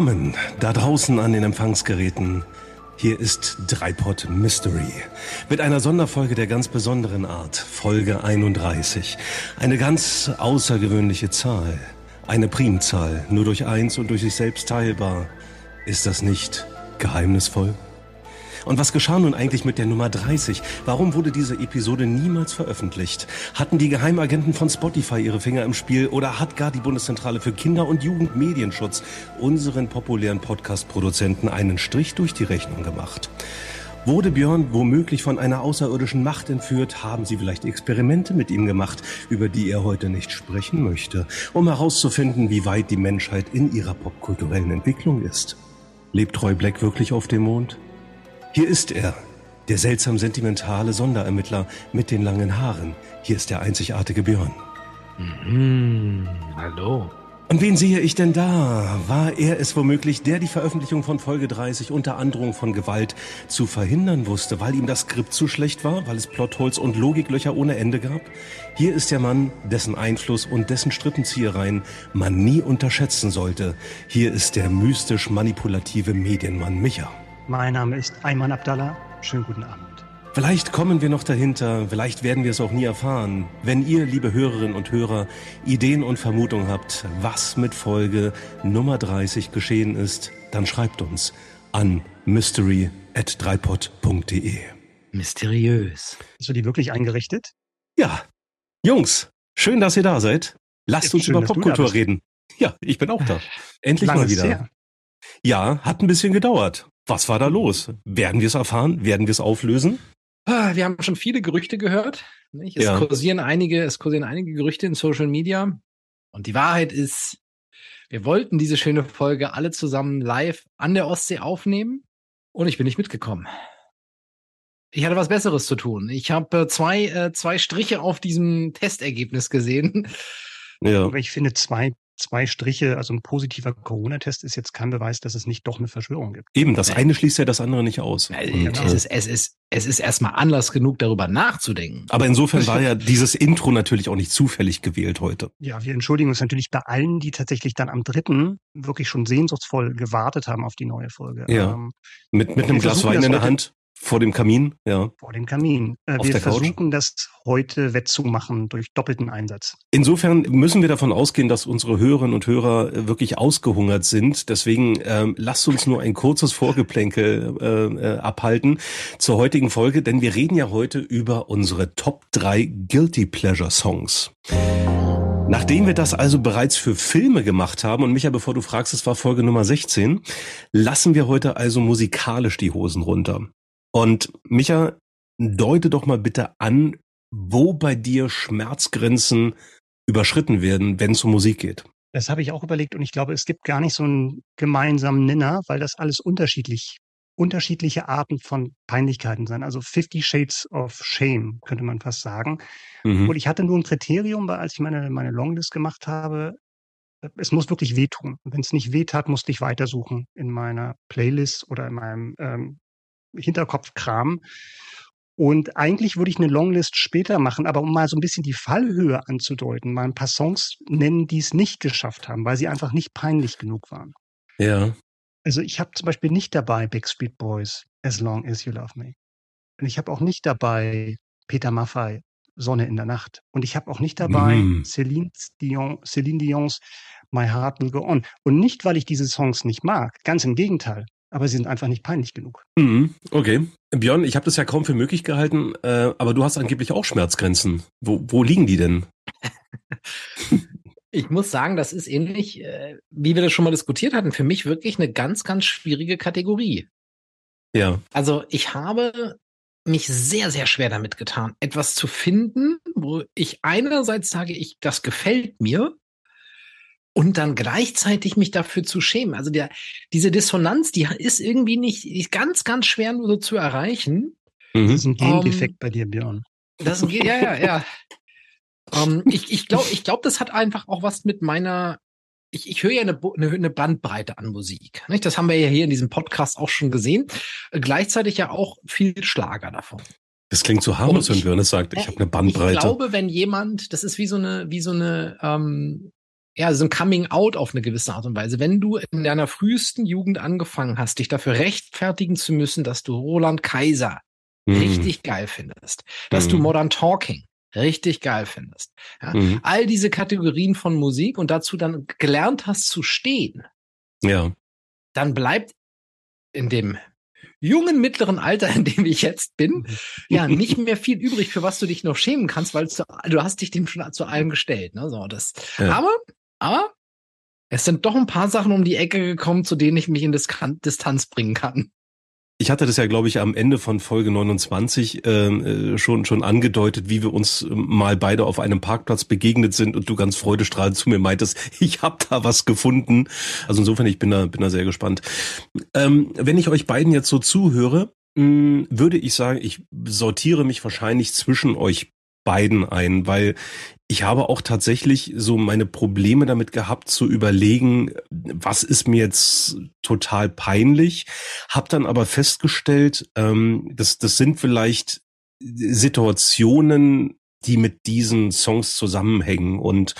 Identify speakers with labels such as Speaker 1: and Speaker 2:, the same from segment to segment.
Speaker 1: Willkommen da draußen an den Empfangsgeräten. Hier ist Dreipod Mystery mit einer Sonderfolge der ganz besonderen Art, Folge 31. Eine ganz außergewöhnliche Zahl, eine Primzahl, nur durch eins und durch sich selbst teilbar. Ist das nicht geheimnisvoll? Und was geschah nun eigentlich mit der Nummer 30? Warum wurde diese Episode niemals veröffentlicht? Hatten die Geheimagenten von Spotify ihre Finger im Spiel oder hat gar die Bundeszentrale für Kinder- und Jugendmedienschutz unseren populären Podcast-Produzenten einen Strich durch die Rechnung gemacht? Wurde Björn womöglich von einer außerirdischen Macht entführt? Haben sie vielleicht Experimente mit ihm gemacht, über die er heute nicht sprechen möchte, um herauszufinden, wie weit die Menschheit in ihrer popkulturellen Entwicklung ist? Lebt Roy Black wirklich auf dem Mond? Hier ist er, der seltsam sentimentale Sonderermittler mit den langen Haaren. Hier ist der einzigartige Björn.
Speaker 2: Mhm, hallo.
Speaker 1: Und wen sehe ich denn da? War er es womöglich, der die Veröffentlichung von Folge 30 unter Androhung von Gewalt zu verhindern wusste, weil ihm das Skript zu schlecht war, weil es Plotholes und Logiklöcher ohne Ende gab? Hier ist der Mann, dessen Einfluss und dessen Strippenziehereien man nie unterschätzen sollte. Hier ist der mystisch manipulative Medienmann Micha.
Speaker 3: Mein Name ist Ayman Abdallah. Schönen guten Abend.
Speaker 1: Vielleicht kommen wir noch dahinter, vielleicht werden wir es auch nie erfahren. Wenn ihr, liebe Hörerinnen und Hörer, Ideen und Vermutungen habt, was mit Folge Nummer 30 geschehen ist, dann schreibt uns an mystery@dreipod.de.
Speaker 2: Mysteriös.
Speaker 3: Hast du die wirklich eingerichtet?
Speaker 1: Ja. Jungs, schön, dass ihr da seid. Lasst uns schön, über Popkultur reden. Ja, ich bin auch da. Endlich Langes mal wieder. Her. Ja, hat ein bisschen gedauert. Was war da los? Werden wir es erfahren? Werden wir es auflösen?
Speaker 2: Ah, wir haben schon viele Gerüchte gehört. Nicht? Es, ja. kursieren einige, es kursieren einige Gerüchte in Social Media. Und die Wahrheit ist, wir wollten diese schöne Folge alle zusammen live an der Ostsee aufnehmen. Und ich bin nicht mitgekommen. Ich hatte was Besseres zu tun. Ich habe äh, zwei, äh, zwei Striche auf diesem Testergebnis gesehen.
Speaker 3: Ja. Aber ich finde, zwei zwei Striche, also ein positiver Corona-Test ist jetzt kein Beweis, dass es nicht doch eine Verschwörung gibt.
Speaker 1: Eben, das eine schließt ja das andere nicht aus.
Speaker 2: Genau. Es, ist, es, ist, es ist erstmal Anlass genug, darüber nachzudenken.
Speaker 1: Aber insofern war ja dieses Intro natürlich auch nicht zufällig gewählt heute.
Speaker 3: Ja, wir entschuldigen uns natürlich bei allen, die tatsächlich dann am dritten wirklich schon sehnsuchtsvoll gewartet haben auf die neue Folge.
Speaker 1: Ja. Ähm, mit, mit einem Glas Wein in der Hand. Vor dem Kamin, ja.
Speaker 3: Vor dem Kamin. Äh, Auf wir versuchen Couch. das heute wettzumachen durch doppelten Einsatz.
Speaker 1: Insofern müssen wir davon ausgehen, dass unsere Hörerinnen und Hörer äh, wirklich ausgehungert sind. Deswegen ähm, lasst uns nur ein kurzes Vorgeplänkel äh, äh, abhalten zur heutigen Folge, denn wir reden ja heute über unsere Top 3 Guilty Pleasure Songs. Nachdem wir das also bereits für Filme gemacht haben, und Micha, bevor du fragst, es war Folge Nummer 16, lassen wir heute also musikalisch die Hosen runter. Und Micha, deute doch mal bitte an, wo bei dir Schmerzgrenzen überschritten werden, wenn es um Musik geht.
Speaker 3: Das habe ich auch überlegt und ich glaube, es gibt gar nicht so einen gemeinsamen Nenner, weil das alles unterschiedlich, unterschiedliche Arten von Peinlichkeiten sind. Also 50 Shades of Shame, könnte man fast sagen. Mhm. Und ich hatte nur ein Kriterium, als ich meine, meine Longlist gemacht habe. Es muss wirklich wehtun. Wenn es nicht wehtat, musste ich weitersuchen in meiner Playlist oder in meinem ähm, Hinterkopfkram. Und eigentlich würde ich eine Longlist später machen, aber um mal so ein bisschen die Fallhöhe anzudeuten, mal ein paar Songs nennen, die es nicht geschafft haben, weil sie einfach nicht peinlich genug waren.
Speaker 1: Ja.
Speaker 3: Also ich habe zum Beispiel nicht dabei Backstreet Boys, As Long As You Love Me. Und ich habe auch nicht dabei Peter Maffay, Sonne in der Nacht. Und ich habe auch nicht dabei mm. Celine, Dion, Celine Dions My Heart Will Go On. Und nicht, weil ich diese Songs nicht mag. Ganz im Gegenteil aber sie sind einfach nicht peinlich genug.
Speaker 1: Mhm, okay. Björn, ich habe das ja kaum für möglich gehalten, äh, aber du hast angeblich auch Schmerzgrenzen. Wo, wo liegen die denn?
Speaker 2: ich muss sagen, das ist ähnlich, äh, wie wir das schon mal diskutiert hatten, für mich wirklich eine ganz, ganz schwierige Kategorie. Ja. Also ich habe mich sehr, sehr schwer damit getan, etwas zu finden, wo ich einerseits sage, ich, das gefällt mir, und dann gleichzeitig mich dafür zu schämen. Also der, diese Dissonanz, die ist irgendwie nicht, die ist ganz, ganz schwer nur so zu erreichen.
Speaker 3: Mhm. Das ist ein Gendefekt um, bei dir, Björn.
Speaker 2: Das ist ein, ja, ja, ja. um, ich ich glaube, ich glaub, das hat einfach auch was mit meiner ich, ich höre ja eine, eine, eine Bandbreite an Musik. Nicht? Das haben wir ja hier in diesem Podcast auch schon gesehen. Gleichzeitig ja auch viel Schlager davon.
Speaker 1: Das klingt so harmlos, wenn Björn es sagt, ich habe eine Bandbreite. Ich
Speaker 2: glaube, wenn jemand, das ist wie so eine, wie so eine, ähm, ja, so ein Coming Out auf eine gewisse Art und Weise. Wenn du in deiner frühesten Jugend angefangen hast, dich dafür rechtfertigen zu müssen, dass du Roland Kaiser mm. richtig geil findest, dass mm. du Modern Talking richtig geil findest. Ja? Mhm. All diese Kategorien von Musik und dazu dann gelernt hast zu stehen.
Speaker 1: Ja.
Speaker 2: Dann bleibt in dem jungen mittleren Alter, in dem ich jetzt bin, ja, nicht mehr viel übrig, für was du dich noch schämen kannst, weil du, du hast dich dem schon zu allem gestellt. Ne? So, das. Ja. Aber, aber es sind doch ein paar Sachen um die Ecke gekommen, zu denen ich mich in Distanz bringen kann.
Speaker 1: Ich hatte das ja, glaube ich, am Ende von Folge 29 ähm, äh, schon schon angedeutet, wie wir uns ähm, mal beide auf einem Parkplatz begegnet sind und du ganz freudestrahlend zu mir meintest, ich habe da was gefunden. Also insofern, ich bin da bin da sehr gespannt. Ähm, wenn ich euch beiden jetzt so zuhöre, mh, hm, würde ich sagen, ich sortiere mich wahrscheinlich zwischen euch beiden ein, weil ich habe auch tatsächlich so meine Probleme damit gehabt zu überlegen, was ist mir jetzt total peinlich, habe dann aber festgestellt, ähm, das, das sind vielleicht Situationen, die mit diesen Songs zusammenhängen und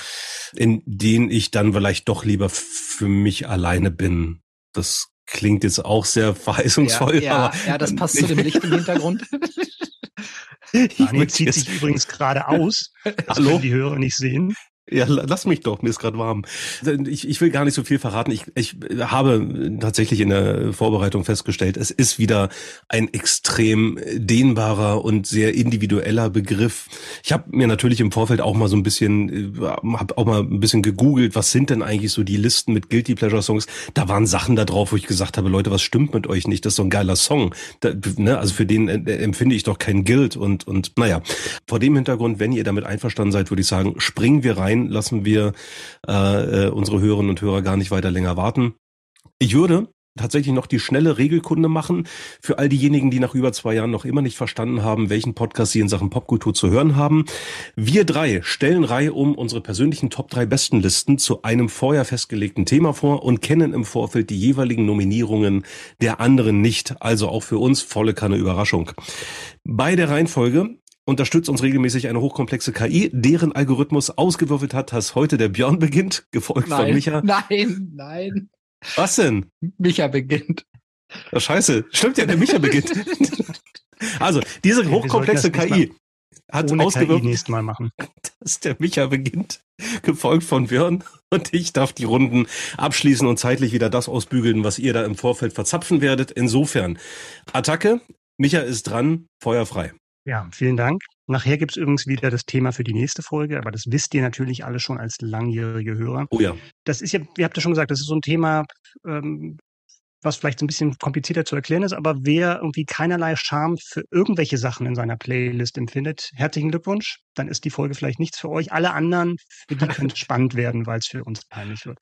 Speaker 1: in denen ich dann vielleicht doch lieber für mich alleine bin. Das klingt jetzt auch sehr verheißungsvoll.
Speaker 2: Ja, ja, ja das passt zu dem Licht im Hintergrund.
Speaker 3: Daniel zieht sich übrigens gerade aus. Das Hallo? können die Hörer nicht sehen.
Speaker 1: Ja, lass mich doch, mir ist gerade warm. Ich, ich will gar nicht so viel verraten. Ich, ich habe tatsächlich in der Vorbereitung festgestellt, es ist wieder ein extrem dehnbarer und sehr individueller Begriff. Ich habe mir natürlich im Vorfeld auch mal so ein bisschen, habe auch mal ein bisschen gegoogelt, was sind denn eigentlich so die Listen mit Guilty Pleasure Songs? Da waren Sachen da drauf, wo ich gesagt habe, Leute, was stimmt mit euch nicht? Das ist so ein geiler Song. Da, ne, also für den äh, empfinde ich doch kein Guilt und und naja. Vor dem Hintergrund, wenn ihr damit einverstanden seid, würde ich sagen, springen wir rein lassen wir äh, äh, unsere Hörerinnen und Hörer gar nicht weiter länger warten. Ich würde tatsächlich noch die schnelle Regelkunde machen für all diejenigen, die nach über zwei Jahren noch immer nicht verstanden haben, welchen Podcast sie in Sachen Popkultur zu hören haben. Wir drei stellen Reihe um unsere persönlichen Top 3 Bestenlisten zu einem vorher festgelegten Thema vor und kennen im Vorfeld die jeweiligen Nominierungen der anderen nicht. Also auch für uns volle Kanne Überraschung. Bei der Reihenfolge unterstützt uns regelmäßig eine hochkomplexe KI, deren Algorithmus ausgewürfelt hat, dass heute der Björn beginnt, gefolgt
Speaker 2: nein,
Speaker 1: von Micha.
Speaker 2: Nein, nein.
Speaker 1: Was denn?
Speaker 2: Micha beginnt.
Speaker 1: Oh, scheiße, stimmt ja, der Micha beginnt. also, diese hochkomplexe KI hat ausgewürfelt,
Speaker 3: KI Mal machen.
Speaker 1: dass der Micha beginnt, gefolgt von Björn und ich darf die Runden abschließen und zeitlich wieder das ausbügeln, was ihr da im Vorfeld verzapfen werdet. Insofern, Attacke, Micha ist dran, Feuer frei.
Speaker 3: Ja, vielen Dank. Nachher gibt es übrigens wieder das Thema für die nächste Folge, aber das wisst ihr natürlich alle schon als langjährige Hörer.
Speaker 1: Oh ja.
Speaker 3: Das ist ja, ihr habt ja schon gesagt, das ist so ein Thema, ähm, was vielleicht ein bisschen komplizierter zu erklären ist, aber wer irgendwie keinerlei Charme für irgendwelche Sachen in seiner Playlist empfindet, herzlichen Glückwunsch. Dann ist die Folge vielleicht nichts für euch. Alle anderen, für die könnte es spannend werden, weil es für uns peinlich wird.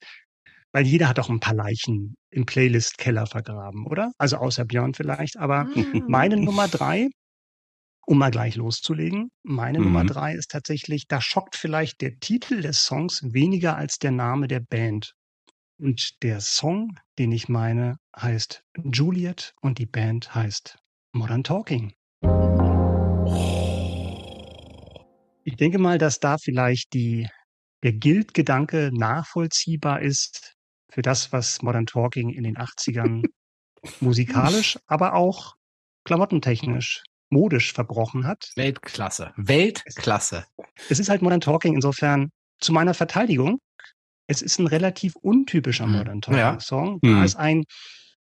Speaker 3: Weil jeder hat auch ein paar Leichen im Playlist-Keller vergraben, oder? Also außer Björn vielleicht. Aber mm. meine Nummer drei um mal gleich loszulegen, meine mhm. Nummer drei ist tatsächlich, da schockt vielleicht der Titel des Songs weniger als der Name der Band. Und der Song, den ich meine, heißt Juliet und die Band heißt Modern Talking. Ich denke mal, dass da vielleicht die, der Guild-Gedanke nachvollziehbar ist für das, was Modern Talking in den 80ern musikalisch, aber auch klamottentechnisch modisch verbrochen hat.
Speaker 2: Weltklasse. Weltklasse.
Speaker 3: Es ist halt Modern Talking insofern zu meiner Verteidigung. Es ist ein relativ untypischer hm. Modern Talking Song. Ja. Da hm. ist ein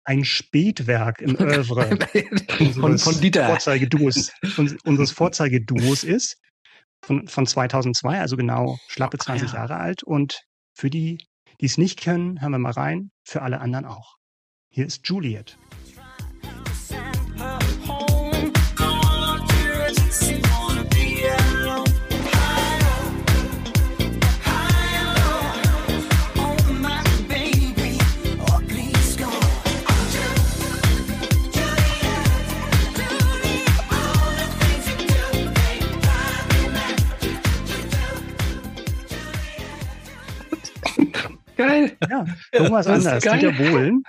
Speaker 3: ein Spätwerk im Oeuvre
Speaker 2: von, von Dieter.
Speaker 3: Vorzeigeduos, unseres Vorzeigeduos ist von, von 2002, also genau schlappe 20 Ach, ja. Jahre alt. Und für die, die es nicht kennen, hören wir mal rein. Für alle anderen auch. Hier ist Juliet. Ja, irgendwas ja, anders. Dieter Bohlen.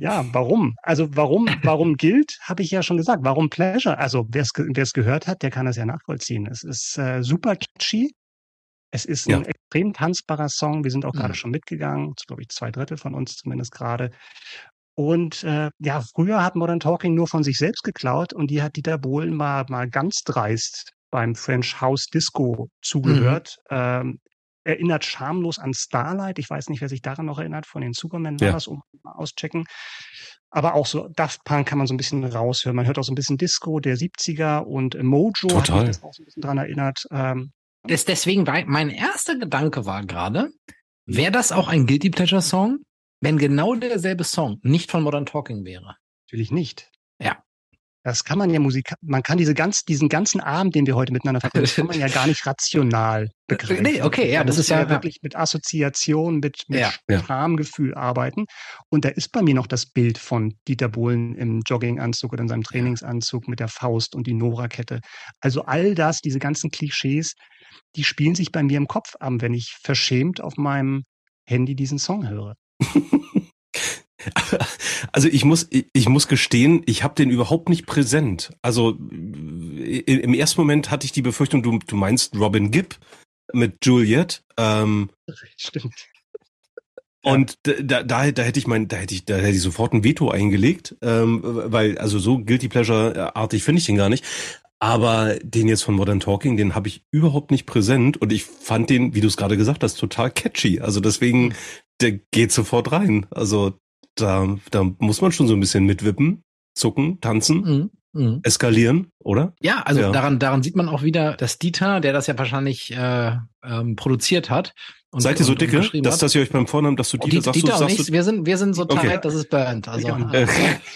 Speaker 3: Ja, warum? Also warum, warum gilt, habe ich ja schon gesagt. Warum Pleasure? Also wer es gehört hat, der kann das ja nachvollziehen. Es ist äh, super catchy. Es ist ein ja. extrem tanzbarer Song. Wir sind auch mhm. gerade schon mitgegangen. Glaube ich zwei Drittel von uns zumindest gerade. Und äh, ja, früher hat Modern Talking nur von sich selbst geklaut und die hat Dieter Bohlen mal, mal ganz dreist beim French House Disco zugehört. Mhm. Ähm, erinnert schamlos an Starlight. Ich weiß nicht, wer sich daran noch erinnert, von den Superman war ja. um mal auschecken. Aber auch so Daft Punk kann man so ein bisschen raushören. Man hört auch so ein bisschen Disco der 70er und Mojo Total. hat mich das auch so ein bisschen dran erinnert. Ähm,
Speaker 2: das, deswegen war mein erster Gedanke war gerade, wäre das auch ein Guilty Pleasure Song? wenn genau derselbe Song nicht von Modern Talking wäre.
Speaker 3: Natürlich nicht.
Speaker 2: Ja.
Speaker 3: Das kann man ja Musik, man kann diese ganz, diesen ganzen Abend, den wir heute miteinander verbringen, kann man ja gar nicht rational begreifen. Nee,
Speaker 2: okay, ja, das ist ja,
Speaker 3: ja wirklich mit Assoziation, mit, mit ja, Schamgefühl arbeiten. Und da ist bei mir noch das Bild von Dieter Bohlen im Jogginganzug oder in seinem Trainingsanzug mit der Faust und die Nora-Kette. Also all das, diese ganzen Klischees, die spielen sich bei mir im Kopf ab, wenn ich verschämt auf meinem Handy diesen Song höre.
Speaker 1: Also ich muss, ich muss gestehen, ich habe den überhaupt nicht präsent. Also im ersten Moment hatte ich die Befürchtung, du, du meinst Robin Gibb mit Juliet. Ähm, Stimmt. Und da, da, da hätte ich mein, da hätte ich, da hätte ich sofort ein Veto eingelegt, ähm, weil also so guilty pleasure artig finde ich den gar nicht. Aber den jetzt von Modern Talking, den habe ich überhaupt nicht präsent und ich fand den, wie du es gerade gesagt hast, total catchy. Also deswegen, hm. der geht sofort rein. Also da, da muss man schon so ein bisschen mitwippen, zucken, tanzen. Mhm. Mhm. Eskalieren, oder?
Speaker 2: Ja, also ja. daran daran sieht man auch wieder, dass Dieter, der das ja wahrscheinlich äh, ähm, produziert hat.
Speaker 1: Und, Seid ihr so dicke, dass, dass ihr euch beim Vornamen, dass du Dieter, Dieter sagst,
Speaker 2: Dieter
Speaker 1: du, sagst
Speaker 2: nicht, wir sind wir sind so okay. tight, dass es burnt. Also
Speaker 3: äh,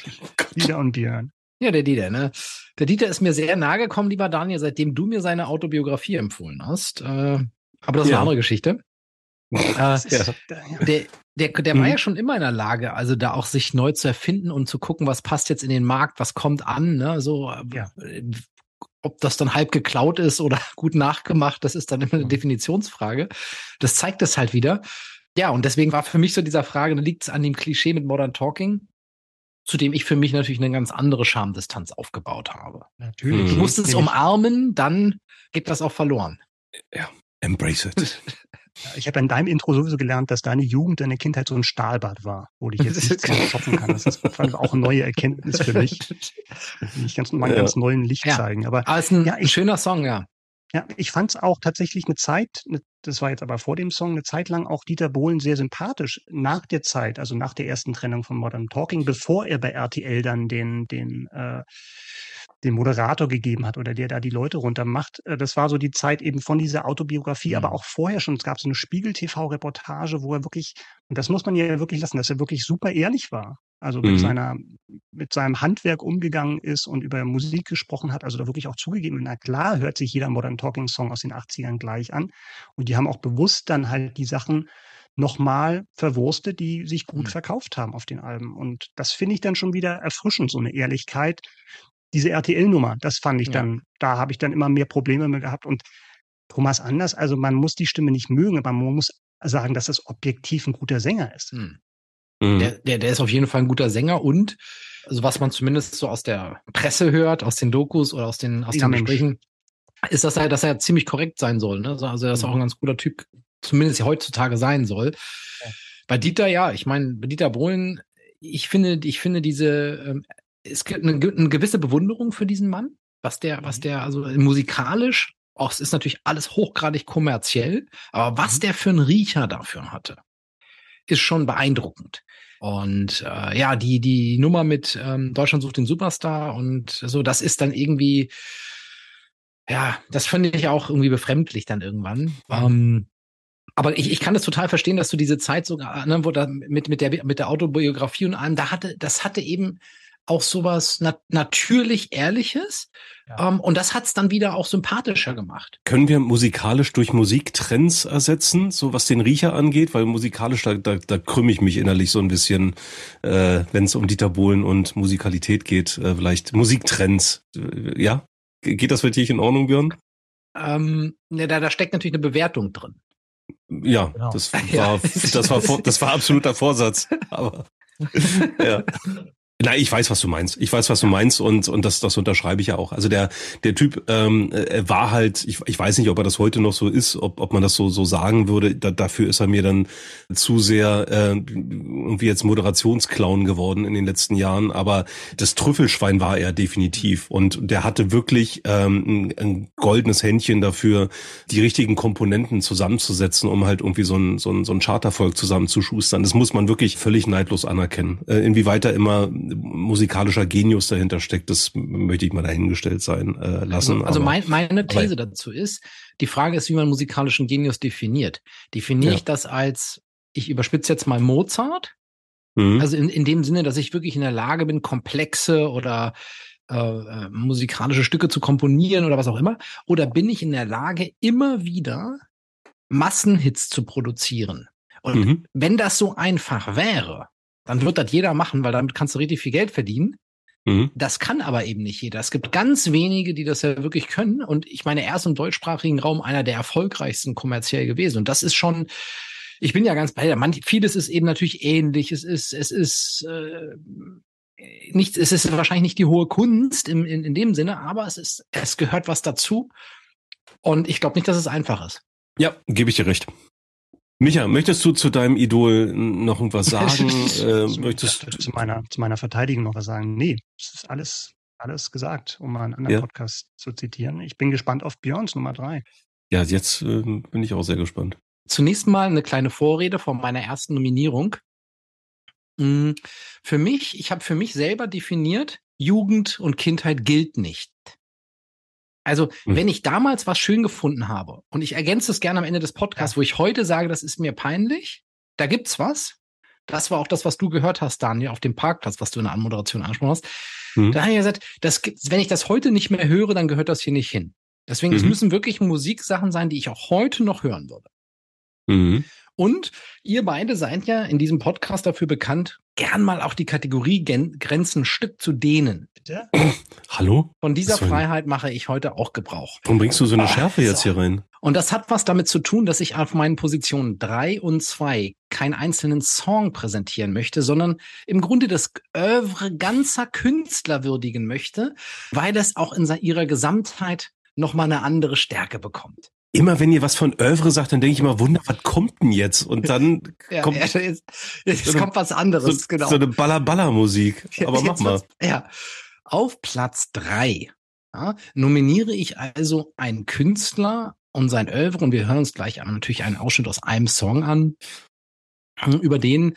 Speaker 3: Dieter und Björn.
Speaker 2: Ja, der Dieter, ne? Der Dieter ist mir sehr nahe gekommen, lieber Daniel, seitdem du mir seine Autobiografie empfohlen hast. Äh, aber das ist ja. eine andere Geschichte. äh, ja. Der, der, der mhm. war ja schon immer in der Lage, also da auch sich neu zu erfinden und zu gucken, was passt jetzt in den Markt, was kommt an, ne? So, äh, ja. ob das dann halb geklaut ist oder gut nachgemacht, das ist dann immer eine mhm. Definitionsfrage. Das zeigt es halt wieder. Ja, und deswegen war für mich so dieser Frage, liegt es an dem Klischee mit Modern Talking zu dem ich für mich natürlich eine ganz andere Schamdistanz aufgebaut habe. Natürlich. Du musst es umarmen, dann geht das auch verloren.
Speaker 1: Ja, embrace it.
Speaker 3: Ich habe in deinem Intro sowieso gelernt, dass deine Jugend, deine Kindheit so ein Stahlbad war, wo ich jetzt nicht mehr shoppen kann. Das ist auch eine neue Erkenntnis für mich. Ich ganz, mal ja. ganz neuen Licht ja. zeigen. Aber,
Speaker 2: Aber es ist ein ja, ich, schöner Song, ja.
Speaker 3: Ja, ich fand es auch tatsächlich eine Zeit, eine, das war jetzt aber vor dem Song, eine Zeit lang auch Dieter Bohlen sehr sympathisch. Nach der Zeit, also nach der ersten Trennung von Modern Talking, bevor er bei RTL dann den, den, äh, den Moderator gegeben hat oder der da die Leute runtermacht. Äh, das war so die Zeit eben von dieser Autobiografie, mhm. aber auch vorher schon. Es gab so eine Spiegel-TV-Reportage, wo er wirklich, und das muss man ja wirklich lassen, dass er wirklich super ehrlich war also mit mhm. seiner, mit seinem Handwerk umgegangen ist und über Musik gesprochen hat, also da wirklich auch zugegeben, na klar hört sich jeder Modern Talking Song aus den 80ern gleich an. Und die haben auch bewusst dann halt die Sachen nochmal verwurstet, die sich gut mhm. verkauft haben auf den Alben. Und das finde ich dann schon wieder erfrischend, so eine Ehrlichkeit. Diese RTL-Nummer, das fand ich ja. dann, da habe ich dann immer mehr Probleme mit gehabt. Und Thomas Anders, also man muss die Stimme nicht mögen, aber man muss sagen, dass es objektiv ein guter Sänger ist. Mhm.
Speaker 2: Mhm. Der, der, der ist auf jeden Fall ein guter Sänger und, also was man zumindest so aus der Presse hört, aus den Dokus oder aus den, aus den Gesprächen, ist, dass er, dass er ziemlich korrekt sein soll. Ne? Also er ist mhm. auch ein ganz guter Typ, zumindest heutzutage sein soll. Ja. Bei Dieter, ja, ich meine, bei Dieter Bohlen, ich finde, ich finde diese, ähm, es gibt eine, eine gewisse Bewunderung für diesen Mann, was der, was mhm. der, also musikalisch, auch es ist natürlich alles hochgradig kommerziell, aber was mhm. der für einen Riecher dafür hatte, ist schon beeindruckend. Und äh, ja, die, die Nummer mit ähm, Deutschland sucht den Superstar und so, das ist dann irgendwie, ja, das finde ich auch irgendwie befremdlich dann irgendwann. Ähm, aber ich, ich kann das total verstehen, dass du diese Zeit sogar, ne, wo da mit, mit der mit der Autobiografie und allem, da hatte, das hatte eben auch sowas nat natürlich Ehrliches. Ja. Um, ähm, und das hat's dann wieder auch sympathischer gemacht.
Speaker 1: Können wir musikalisch durch Musiktrends ersetzen, so was den Riecher angeht? Weil musikalisch, da, da, da krümme ich mich innerlich so ein bisschen, äh, wenn es um Dieter Bohlen und Musikalität geht. Äh, vielleicht Musiktrends. Äh, ja? Geht das für dich in Ordnung, Björn?
Speaker 2: Ähm, ne, da, da steckt natürlich eine Bewertung drin.
Speaker 1: Ja, genau. das war, das war, das war absoluter Vorsatz. Aber ja. Na, ich weiß, was du meinst. Ich weiß, was du meinst und und das das unterschreibe ich ja auch. Also der der Typ ähm, er war halt, ich, ich weiß nicht, ob er das heute noch so ist, ob ob man das so so sagen würde. Da, dafür ist er mir dann zu sehr äh, irgendwie jetzt Moderationsclown geworden in den letzten Jahren. Aber das Trüffelschwein war er definitiv und der hatte wirklich ähm, ein, ein goldenes Händchen dafür, die richtigen Komponenten zusammenzusetzen, um halt irgendwie so ein so ein, so ein Chartervolk zusammenzuschustern. Das muss man wirklich völlig neidlos anerkennen. Äh, inwieweit er immer musikalischer Genius dahinter steckt, das möchte ich mal dahingestellt sein äh, lassen.
Speaker 2: Also, also mein, meine These aber, dazu ist, die Frage ist, wie man musikalischen Genius definiert. Definiere ja. ich das als, ich überspitze jetzt mal Mozart? Mhm. Also in, in dem Sinne, dass ich wirklich in der Lage bin, komplexe oder äh, äh, musikalische Stücke zu komponieren oder was auch immer? Oder bin ich in der Lage, immer wieder Massenhits zu produzieren? Und mhm. wenn das so einfach wäre, dann wird das jeder machen, weil damit kannst du richtig viel Geld verdienen. Mhm. Das kann aber eben nicht jeder. Es gibt ganz wenige, die das ja wirklich können. Und ich meine, er ist im deutschsprachigen Raum einer der erfolgreichsten kommerziell gewesen. Und das ist schon, ich bin ja ganz bei dir. Manch, vieles ist eben natürlich ähnlich. Es ist, es ist äh, nichts, es ist wahrscheinlich nicht die hohe Kunst im, in, in dem Sinne, aber es ist, es gehört was dazu. Und ich glaube nicht, dass es einfach ist.
Speaker 1: Ja, gebe ich dir recht. Micha, möchtest du zu deinem Idol noch irgendwas sagen?
Speaker 3: äh, möchtest du zu meiner, zu meiner Verteidigung noch was sagen? Nee, es ist alles, alles gesagt, um mal einen anderen ja. Podcast zu zitieren. Ich bin gespannt auf Björns Nummer drei.
Speaker 1: Ja, jetzt äh, bin ich auch sehr gespannt.
Speaker 2: Zunächst mal eine kleine Vorrede von meiner ersten Nominierung. Hm, für mich, ich habe für mich selber definiert, Jugend und Kindheit gilt nicht. Also, mhm. wenn ich damals was schön gefunden habe, und ich ergänze es gerne am Ende des Podcasts, ja. wo ich heute sage, das ist mir peinlich, da gibt's was. Das war auch das, was du gehört hast, Daniel, auf dem Parkplatz, was du in der Anmoderation angesprochen hast. Mhm. Da habe ich gesagt, das, wenn ich das heute nicht mehr höre, dann gehört das hier nicht hin. Deswegen, mhm. es müssen wirklich Musiksachen sein, die ich auch heute noch hören würde. Mhm. Und ihr beide seid ja in diesem Podcast dafür bekannt, gern mal auch die Kategoriegrenzen ein Stück zu dehnen.
Speaker 1: Bitte? Hallo?
Speaker 2: Von dieser Freiheit mache ich heute auch Gebrauch.
Speaker 1: Warum bringst du so eine Schärfe jetzt hier rein?
Speaker 2: Und das hat was damit zu tun, dass ich auf meinen Positionen drei und zwei keinen einzelnen Song präsentieren möchte, sondern im Grunde das Oeuvre ganzer Künstler würdigen möchte, weil es auch in ihrer Gesamtheit nochmal eine andere Stärke bekommt
Speaker 1: immer wenn ihr was von Oeuvre sagt, dann denke ich immer, Wunder, was kommt denn jetzt? Und dann
Speaker 2: ja,
Speaker 1: kommt,
Speaker 2: ja, jetzt, jetzt so kommt was anderes,
Speaker 1: so, genau. So eine Baller-Baller-Musik. Aber ja, mach mal.
Speaker 2: Ja. Auf Platz drei ja, nominiere ich also einen Künstler und sein Oeuvre und wir hören uns gleich natürlich einen Ausschnitt aus einem Song an, über den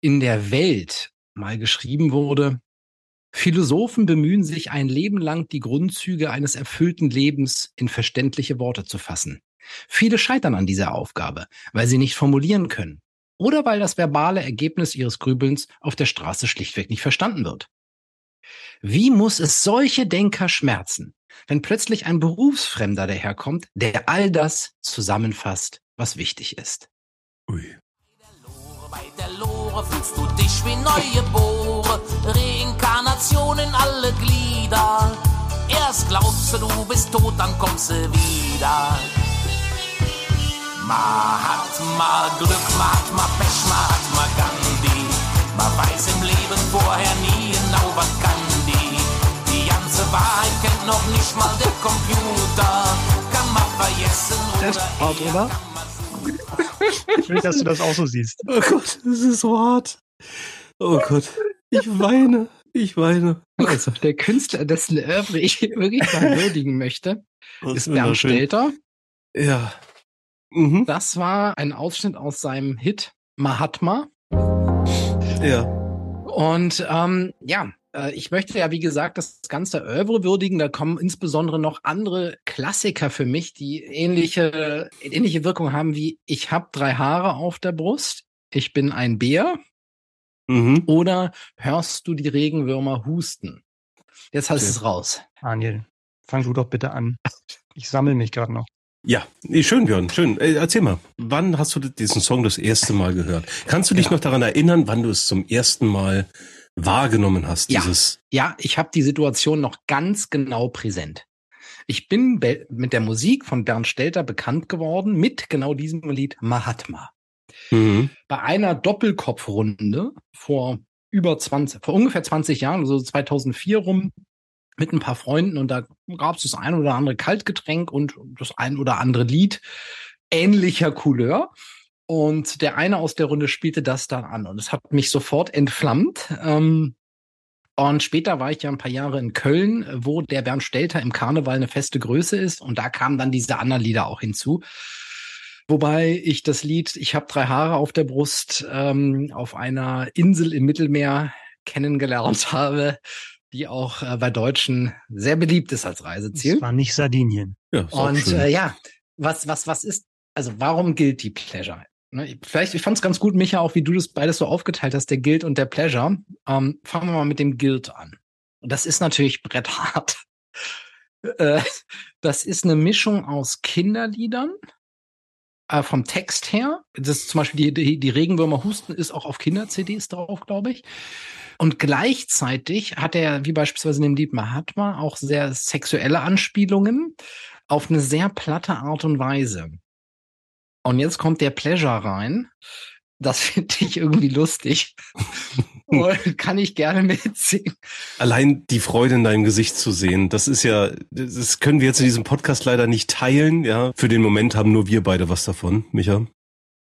Speaker 2: in der Welt mal geschrieben wurde, Philosophen bemühen sich ein Leben lang, die Grundzüge eines erfüllten Lebens in verständliche Worte zu fassen. Viele scheitern an dieser Aufgabe, weil sie nicht formulieren können oder weil das verbale Ergebnis ihres Grübelns auf der Straße schlichtweg nicht verstanden wird. Wie muss es solche Denker schmerzen, wenn plötzlich ein Berufsfremder daherkommt, der all das zusammenfasst, was wichtig ist? Ui. Bei der Lore fühlst du dich wie neue Bohre, In alle Glieder. Erst glaubst du, du bist tot, dann kommst du wieder. Mahatma Glück, Mahatma Pech, Mahatma Gandhi. Man weiß im Leben vorher nie genau, was kann die. Die ganze Wahrheit kennt noch nicht mal der Computer. Kann man vergessen oder, oder?
Speaker 3: Ich will, dass du das auch so siehst.
Speaker 1: Oh Gott, das ist so hart. Oh Gott, ich weine. Ich weine.
Speaker 2: Also, der Künstler, dessen Oeuvre ich wirklich mal würdigen möchte, das ist Bernd Stelter.
Speaker 1: Ja.
Speaker 2: Mhm. Das war ein Ausschnitt aus seinem Hit Mahatma.
Speaker 1: Ja.
Speaker 2: Und ähm, ja, äh, ich möchte ja, wie gesagt, das ganze Oeuvre würdigen. Da kommen insbesondere noch andere Klassiker für mich, die ähnliche, ähnliche Wirkung haben wie Ich habe drei Haare auf der Brust, ich bin ein Bär. Mhm. Oder hörst du die Regenwürmer husten? Jetzt hast okay. es raus.
Speaker 3: Daniel, fang du doch bitte an. Ich sammle mich gerade noch.
Speaker 1: Ja, schön, Björn, schön. Äh, erzähl mal, wann hast du diesen Song das erste Mal gehört? Kannst du dich ja. noch daran erinnern, wann du es zum ersten Mal wahrgenommen hast,
Speaker 2: ja, dieses. Ja, ich habe die Situation noch ganz genau präsent. Ich bin mit der Musik von Bernd Stelter bekannt geworden mit genau diesem Lied Mahatma. Mhm. Bei einer Doppelkopfrunde vor über 20, vor ungefähr 20 Jahren, also 2004 rum, mit ein paar Freunden und da gab es das ein oder andere Kaltgetränk und das ein oder andere Lied ähnlicher Couleur. Und der eine aus der Runde spielte das dann an und es hat mich sofort entflammt. Ähm, und später war ich ja ein paar Jahre in Köln, wo der Bernd Stelter im Karneval eine feste Größe ist. Und da kamen dann diese anderen Lieder auch hinzu. Wobei ich das Lied Ich habe drei Haare auf der Brust ähm, auf einer Insel im Mittelmeer kennengelernt habe, die auch äh, bei Deutschen sehr beliebt ist als Reiseziel.
Speaker 3: Das war nicht Sardinien.
Speaker 2: Ja, und äh, ja, was, was, was ist, also warum gilt die Pleasure? Ne, vielleicht, ich fand es ganz gut, Micha, auch wie du das beides so aufgeteilt hast, der Guild und der Pleasure. Ähm, fangen wir mal mit dem Guild an. Und das ist natürlich bretthart. äh, das ist eine Mischung aus Kinderliedern, äh, vom Text her. Das ist zum Beispiel die, die, die Regenwürmer husten ist auch auf Kinder-CDs drauf, glaube ich. Und gleichzeitig hat er, wie beispielsweise in dem Lied Mahatma, auch sehr sexuelle Anspielungen auf eine sehr platte Art und Weise. Und jetzt kommt der Pleasure rein. Das finde ich irgendwie lustig. Und kann ich gerne mitsingen.
Speaker 1: Allein die Freude in deinem Gesicht zu sehen, das ist ja, das können wir jetzt in diesem Podcast leider nicht teilen, ja. Für den Moment haben nur wir beide was davon, Micha.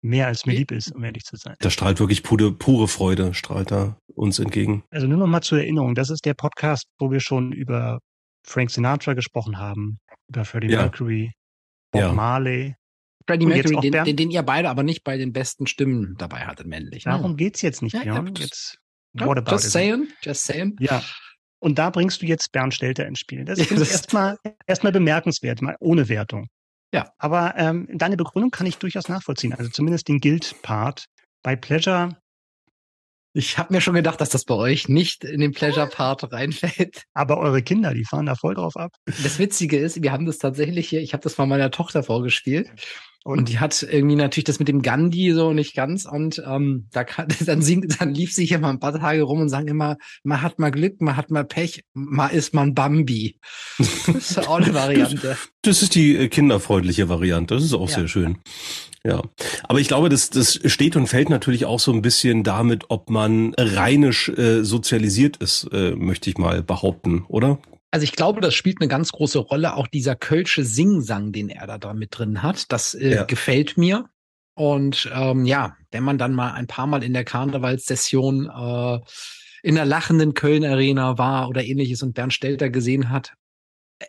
Speaker 3: Mehr als mir lieb ist, um ehrlich zu sein.
Speaker 1: Da strahlt wirklich pure, pure Freude, strahlt da uns entgegen.
Speaker 3: Also nur noch mal zur Erinnerung, das ist der Podcast, wo wir schon über Frank Sinatra gesprochen haben, über Freddie ja. Mercury, Bob ja. Marley,
Speaker 2: Freddie Mercury, den, den, den, ihr beide aber nicht bei den besten Stimmen dabei hattet, männlich.
Speaker 3: Ne? Darum geht's jetzt nicht, ja, Björn.
Speaker 2: Ja, jetzt, what about just it? saying, just saying.
Speaker 3: Ja. Und da bringst du jetzt Bernd Stelter ins Spiel. Das ist ja, erstmal erstmal bemerkenswert, mal ohne Wertung. Ja. Aber ähm, deine Begründung kann ich durchaus nachvollziehen. Also zumindest den Guild-Part. Bei Pleasure
Speaker 2: ich habe mir schon gedacht, dass das bei euch nicht in den Pleasure-Part reinfällt.
Speaker 3: Aber eure Kinder, die fahren da voll drauf ab.
Speaker 2: Das Witzige ist, wir haben das tatsächlich hier, ich habe das mal meiner Tochter vorgespielt. Und die hat irgendwie natürlich das mit dem Gandhi so nicht ganz und ähm, da kann, dann singt, dann lief sie hier mal ein paar Tage rum und sagen immer, man hat mal Glück, man hat mal Pech, mal ist man Bambi. Das ist auch eine Variante.
Speaker 1: Das, ist die äh, kinderfreundliche Variante. Das ist auch ja. sehr schön. Ja, aber ich glaube, das, das steht und fällt natürlich auch so ein bisschen damit, ob man rheinisch äh, sozialisiert ist, äh, möchte ich mal behaupten, oder?
Speaker 2: Also ich glaube, das spielt eine ganz große Rolle, auch dieser kölsche Singsang, den er da, da mit drin hat. Das äh, ja. gefällt mir. Und ähm, ja, wenn man dann mal ein paar Mal in der Karnevalssession äh, in der lachenden Köln Arena war oder ähnliches und Bernd Stelter gesehen hat.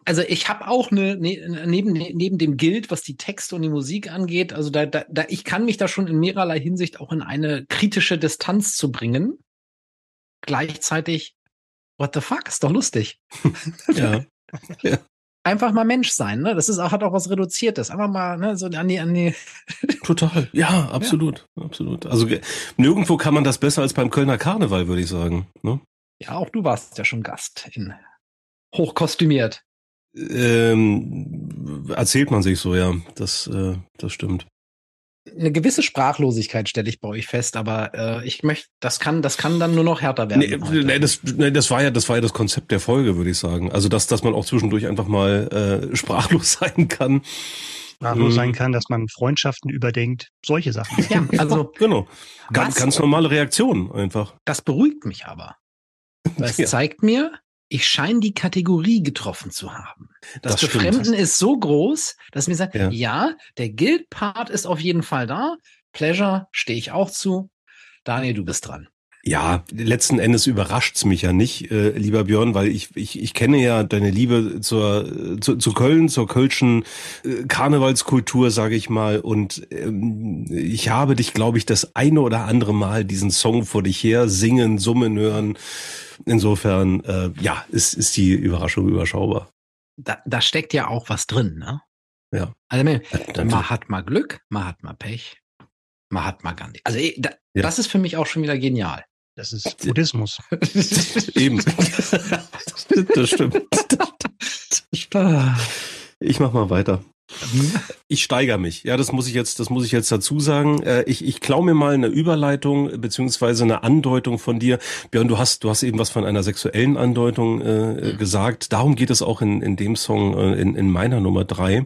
Speaker 2: Also ich habe auch eine ne, neben neben dem Guild, was die Texte und die Musik angeht, also da, da, da ich kann mich da schon in mehrerlei Hinsicht auch in eine kritische Distanz zu bringen. Gleichzeitig what the fuck, ist doch lustig. ja. ja. Einfach mal Mensch sein, ne? Das ist auch, hat auch was Reduziertes. Einfach mal, ne, so an die, an die.
Speaker 1: Total. Ja, absolut. Ja. Absolut. Also nirgendwo kann man das besser als beim Kölner Karneval, würde ich sagen. Ne?
Speaker 2: Ja, auch du warst ja schon Gast in hochkostümiert.
Speaker 1: Ähm, erzählt man sich so, ja. Das, äh, das stimmt
Speaker 2: eine gewisse Sprachlosigkeit stelle ich bei euch fest, aber äh, ich möchte, das kann, das kann dann nur noch härter werden.
Speaker 1: Nee, nee, das, nee, das war ja, das war ja das Konzept der Folge, würde ich sagen. Also dass, dass man auch zwischendurch einfach mal äh, sprachlos sein kann.
Speaker 3: Sprachlos mhm. sein kann, dass man Freundschaften überdenkt, solche Sachen.
Speaker 2: Ja, also
Speaker 1: genau. Ganz, ganz normale Reaktion einfach.
Speaker 2: Das beruhigt mich aber. Das ja. zeigt mir, ich scheine die Kategorie getroffen zu haben. Das, das Befremden stimmt. ist so groß, dass mir sagt, ja, ja der Guild-Part ist auf jeden Fall da. Pleasure stehe ich auch zu. Daniel, du bist dran.
Speaker 1: Ja, letzten Endes überrascht's mich ja nicht, äh, lieber Björn, weil ich, ich, ich kenne ja deine Liebe zur, zu, zu Köln, zur kölschen äh, Karnevalskultur, sage ich mal. Und ähm, ich habe dich, glaube ich, das eine oder andere Mal diesen Song vor dich her singen, summen hören. Insofern, äh, ja, ist, ist die Überraschung überschaubar.
Speaker 2: Da, da steckt ja auch was drin, ne?
Speaker 1: Ja.
Speaker 2: Also man, man hat mal Glück, man hat mal Pech, man hat mal Gandhi. Also da, ja. das ist für mich auch schon wieder genial.
Speaker 3: Das ist Buddhismus.
Speaker 1: Eben. das stimmt. Ich mach mal weiter. Ich steigere mich. Ja, das muss ich jetzt, das muss ich jetzt dazu sagen. Äh, ich, ich klau mir mal eine Überleitung beziehungsweise eine Andeutung von dir. Björn, du hast, du hast eben was von einer sexuellen Andeutung äh, gesagt. Darum geht es auch in, in dem Song, äh, in, in meiner Nummer drei.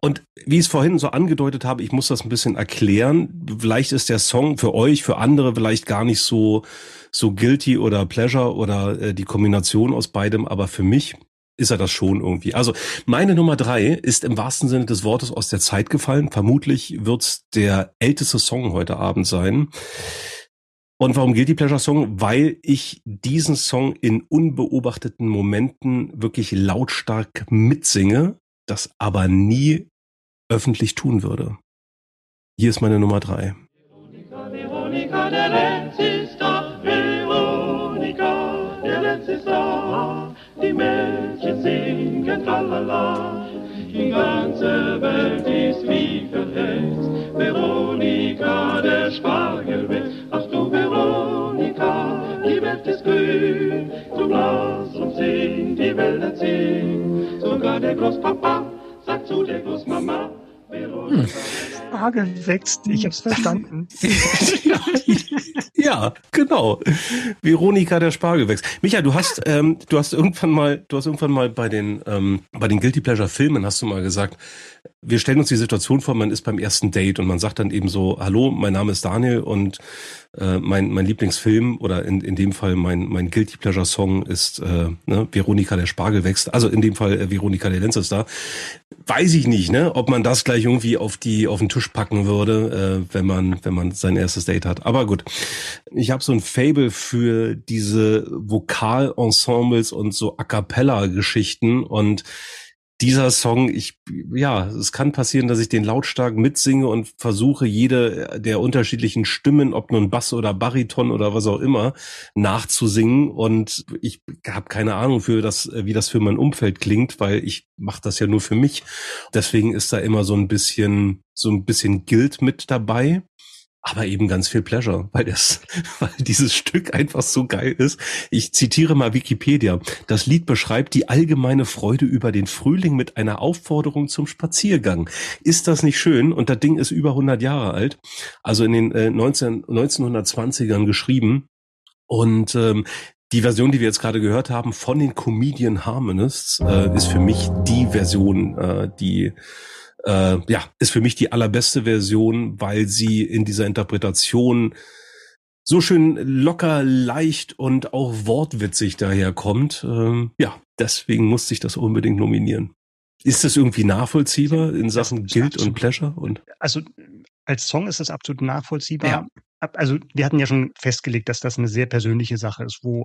Speaker 1: Und wie ich es vorhin so angedeutet habe, ich muss das ein bisschen erklären. Vielleicht ist der Song für euch, für andere vielleicht gar nicht so so guilty oder pleasure oder äh, die Kombination aus beidem, aber für mich ist er das schon irgendwie. Also meine Nummer drei ist im wahrsten Sinne des Wortes aus der Zeit gefallen. Vermutlich wird's der älteste Song heute Abend sein. Und warum gilt die Pleasure Song? Weil ich diesen Song in unbeobachteten Momenten wirklich lautstark mitsinge, das aber nie öffentlich tun würde. Hier ist meine Nummer drei. Veronika, Veronika, tralala. Die ganze Welt ist wie verhext. Veronika, der Spargel weg. Ach du Veronika, die Welt ist grün. Du blas und sing, die Wälder ziehen. Sogar der Großpapa sagt zu der Großmama.
Speaker 3: Hm. Spargel wächst, ich hab's verstanden.
Speaker 1: ja, genau. Veronika der Spargel wächst. Micha, du hast, ähm, du hast irgendwann mal, du hast irgendwann mal bei den, ähm, bei den Guilty Pleasure Filmen hast du mal gesagt, wir stellen uns die Situation vor, man ist beim ersten Date und man sagt dann eben so, hallo, mein Name ist Daniel und äh, mein, mein Lieblingsfilm oder in, in dem Fall mein, mein Guilty Pleasure Song ist äh, ne, Veronika der Spargel wächst. Also in dem Fall äh, Veronika der Lenz ist da. Weiß ich nicht, ne, ob man das gleich irgendwie auf die auf den Tisch packen würde, äh, wenn man wenn man sein erstes Date hat. Aber gut, ich habe so ein Fable für diese Vokalensembles und so A cappella Geschichten und dieser Song, ich, ja, es kann passieren, dass ich den lautstark mitsinge und versuche, jede der unterschiedlichen Stimmen, ob nun Bass oder Bariton oder was auch immer, nachzusingen. Und ich habe keine Ahnung für das, wie das für mein Umfeld klingt, weil ich mache das ja nur für mich. Deswegen ist da immer so ein bisschen, so ein bisschen Guild mit dabei aber eben ganz viel Pleasure, weil das, weil dieses Stück einfach so geil ist. Ich zitiere mal Wikipedia. Das Lied beschreibt die allgemeine Freude über den Frühling mit einer Aufforderung zum Spaziergang. Ist das nicht schön? Und das Ding ist über 100 Jahre alt, also in den äh, 19, 1920ern geschrieben. Und ähm, die Version, die wir jetzt gerade gehört haben von den Comedian Harmonists, äh, ist für mich die Version, äh, die äh, ja, ist für mich die allerbeste Version, weil sie in dieser Interpretation so schön locker, leicht und auch wortwitzig daherkommt. Ähm, ja, deswegen musste ich das unbedingt nominieren. Ist das irgendwie nachvollziehbar in Sachen Guild und Pleasure? Und
Speaker 3: also als Song ist es absolut nachvollziehbar. Ja. Also wir hatten ja schon festgelegt, dass das eine sehr persönliche Sache ist, wo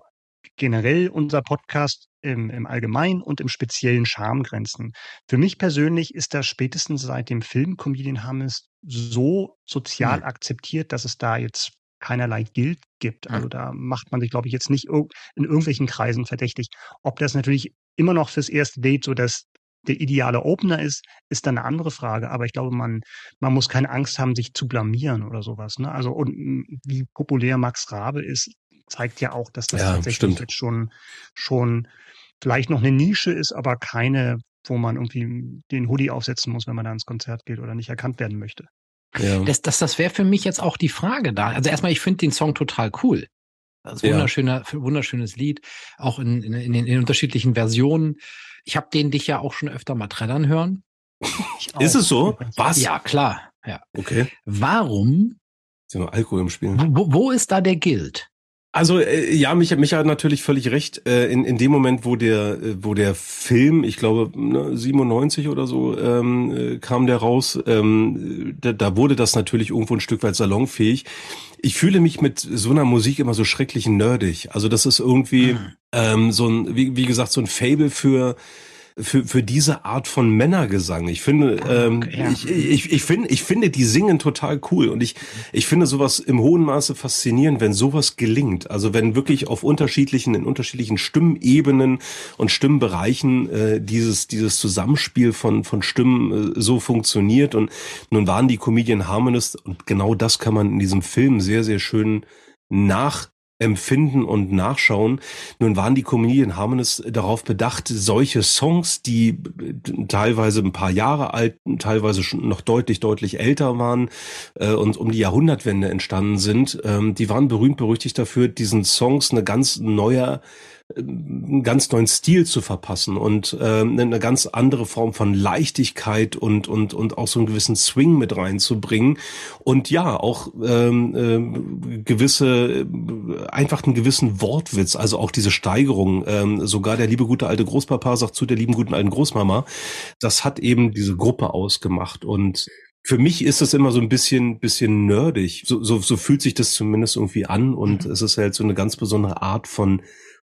Speaker 3: generell unser Podcast im, im Allgemeinen und im speziellen Schamgrenzen. Für mich persönlich ist das spätestens seit dem Film Comedian Hammes so sozial mhm. akzeptiert, dass es da jetzt keinerlei Guild gibt. Also da macht man sich, glaube ich, jetzt nicht in irgendwelchen Kreisen verdächtig. Ob das natürlich immer noch fürs erste Date so dass der ideale Opener ist, ist dann eine andere Frage. Aber ich glaube, man, man muss keine Angst haben, sich zu blamieren oder sowas. Ne? Also, und wie populär Max Rabe ist, zeigt ja auch, dass das ja, tatsächlich stimmt. jetzt schon, schon vielleicht noch eine Nische ist, aber keine, wo man irgendwie den Hoodie aufsetzen muss, wenn man da ins Konzert geht oder nicht erkannt werden möchte.
Speaker 2: Ja. Das, das, das wäre für mich jetzt auch die Frage da. Also erstmal, ich finde den Song total cool. Also wunderschöner, ja. wunderschönes Lied, auch in, in, in, in unterschiedlichen Versionen. Ich habe den dich ja auch schon öfter mal trällern hören.
Speaker 1: Ist es so?
Speaker 2: Was? Ja, klar. Ja.
Speaker 1: Okay.
Speaker 2: Warum?
Speaker 1: Ist ja nur Alkohol im Spiel.
Speaker 2: Wo, wo ist da der Guild?
Speaker 1: Also äh, ja, mich, mich hat natürlich völlig recht. Äh, in, in dem Moment, wo der, äh, wo der Film, ich glaube ne, 97 oder so, ähm, äh, kam der raus, ähm, da, da wurde das natürlich irgendwo ein Stück weit salonfähig. Ich fühle mich mit so einer Musik immer so schrecklich nerdig. Also das ist irgendwie mhm. ähm, so ein, wie, wie gesagt, so ein Fable für für, für diese Art von Männergesang. Ich finde, ah, ähm, ja. ich, ich, ich finde, ich finde, die singen total cool und ich, ich finde sowas im hohen Maße faszinierend, wenn sowas gelingt. Also wenn wirklich auf unterschiedlichen, in unterschiedlichen Stimmebenen und Stimmbereichen äh, dieses, dieses Zusammenspiel von, von Stimmen äh, so funktioniert und nun waren die Comedian Harmonists und genau das kann man in diesem Film sehr, sehr schön nach empfinden und nachschauen. Nun waren die Comedian Harmonists darauf bedacht, solche Songs, die teilweise ein paar Jahre alt, teilweise schon noch deutlich, deutlich älter waren äh, und um die Jahrhundertwende entstanden sind, ähm, die waren berühmt berüchtigt dafür, diesen Songs eine ganz neue einen ganz neuen Stil zu verpassen und äh, eine ganz andere Form von Leichtigkeit und und und auch so einen gewissen Swing mit reinzubringen und ja auch ähm, äh, gewisse einfach einen gewissen Wortwitz, also auch diese Steigerung. Ähm, sogar der liebe gute alte Großpapa sagt zu der lieben guten alten Großmama, das hat eben diese Gruppe ausgemacht und für mich ist das immer so ein bisschen, bisschen nerdig. So, so, so fühlt sich das zumindest irgendwie an und mhm. es ist halt so eine ganz besondere Art von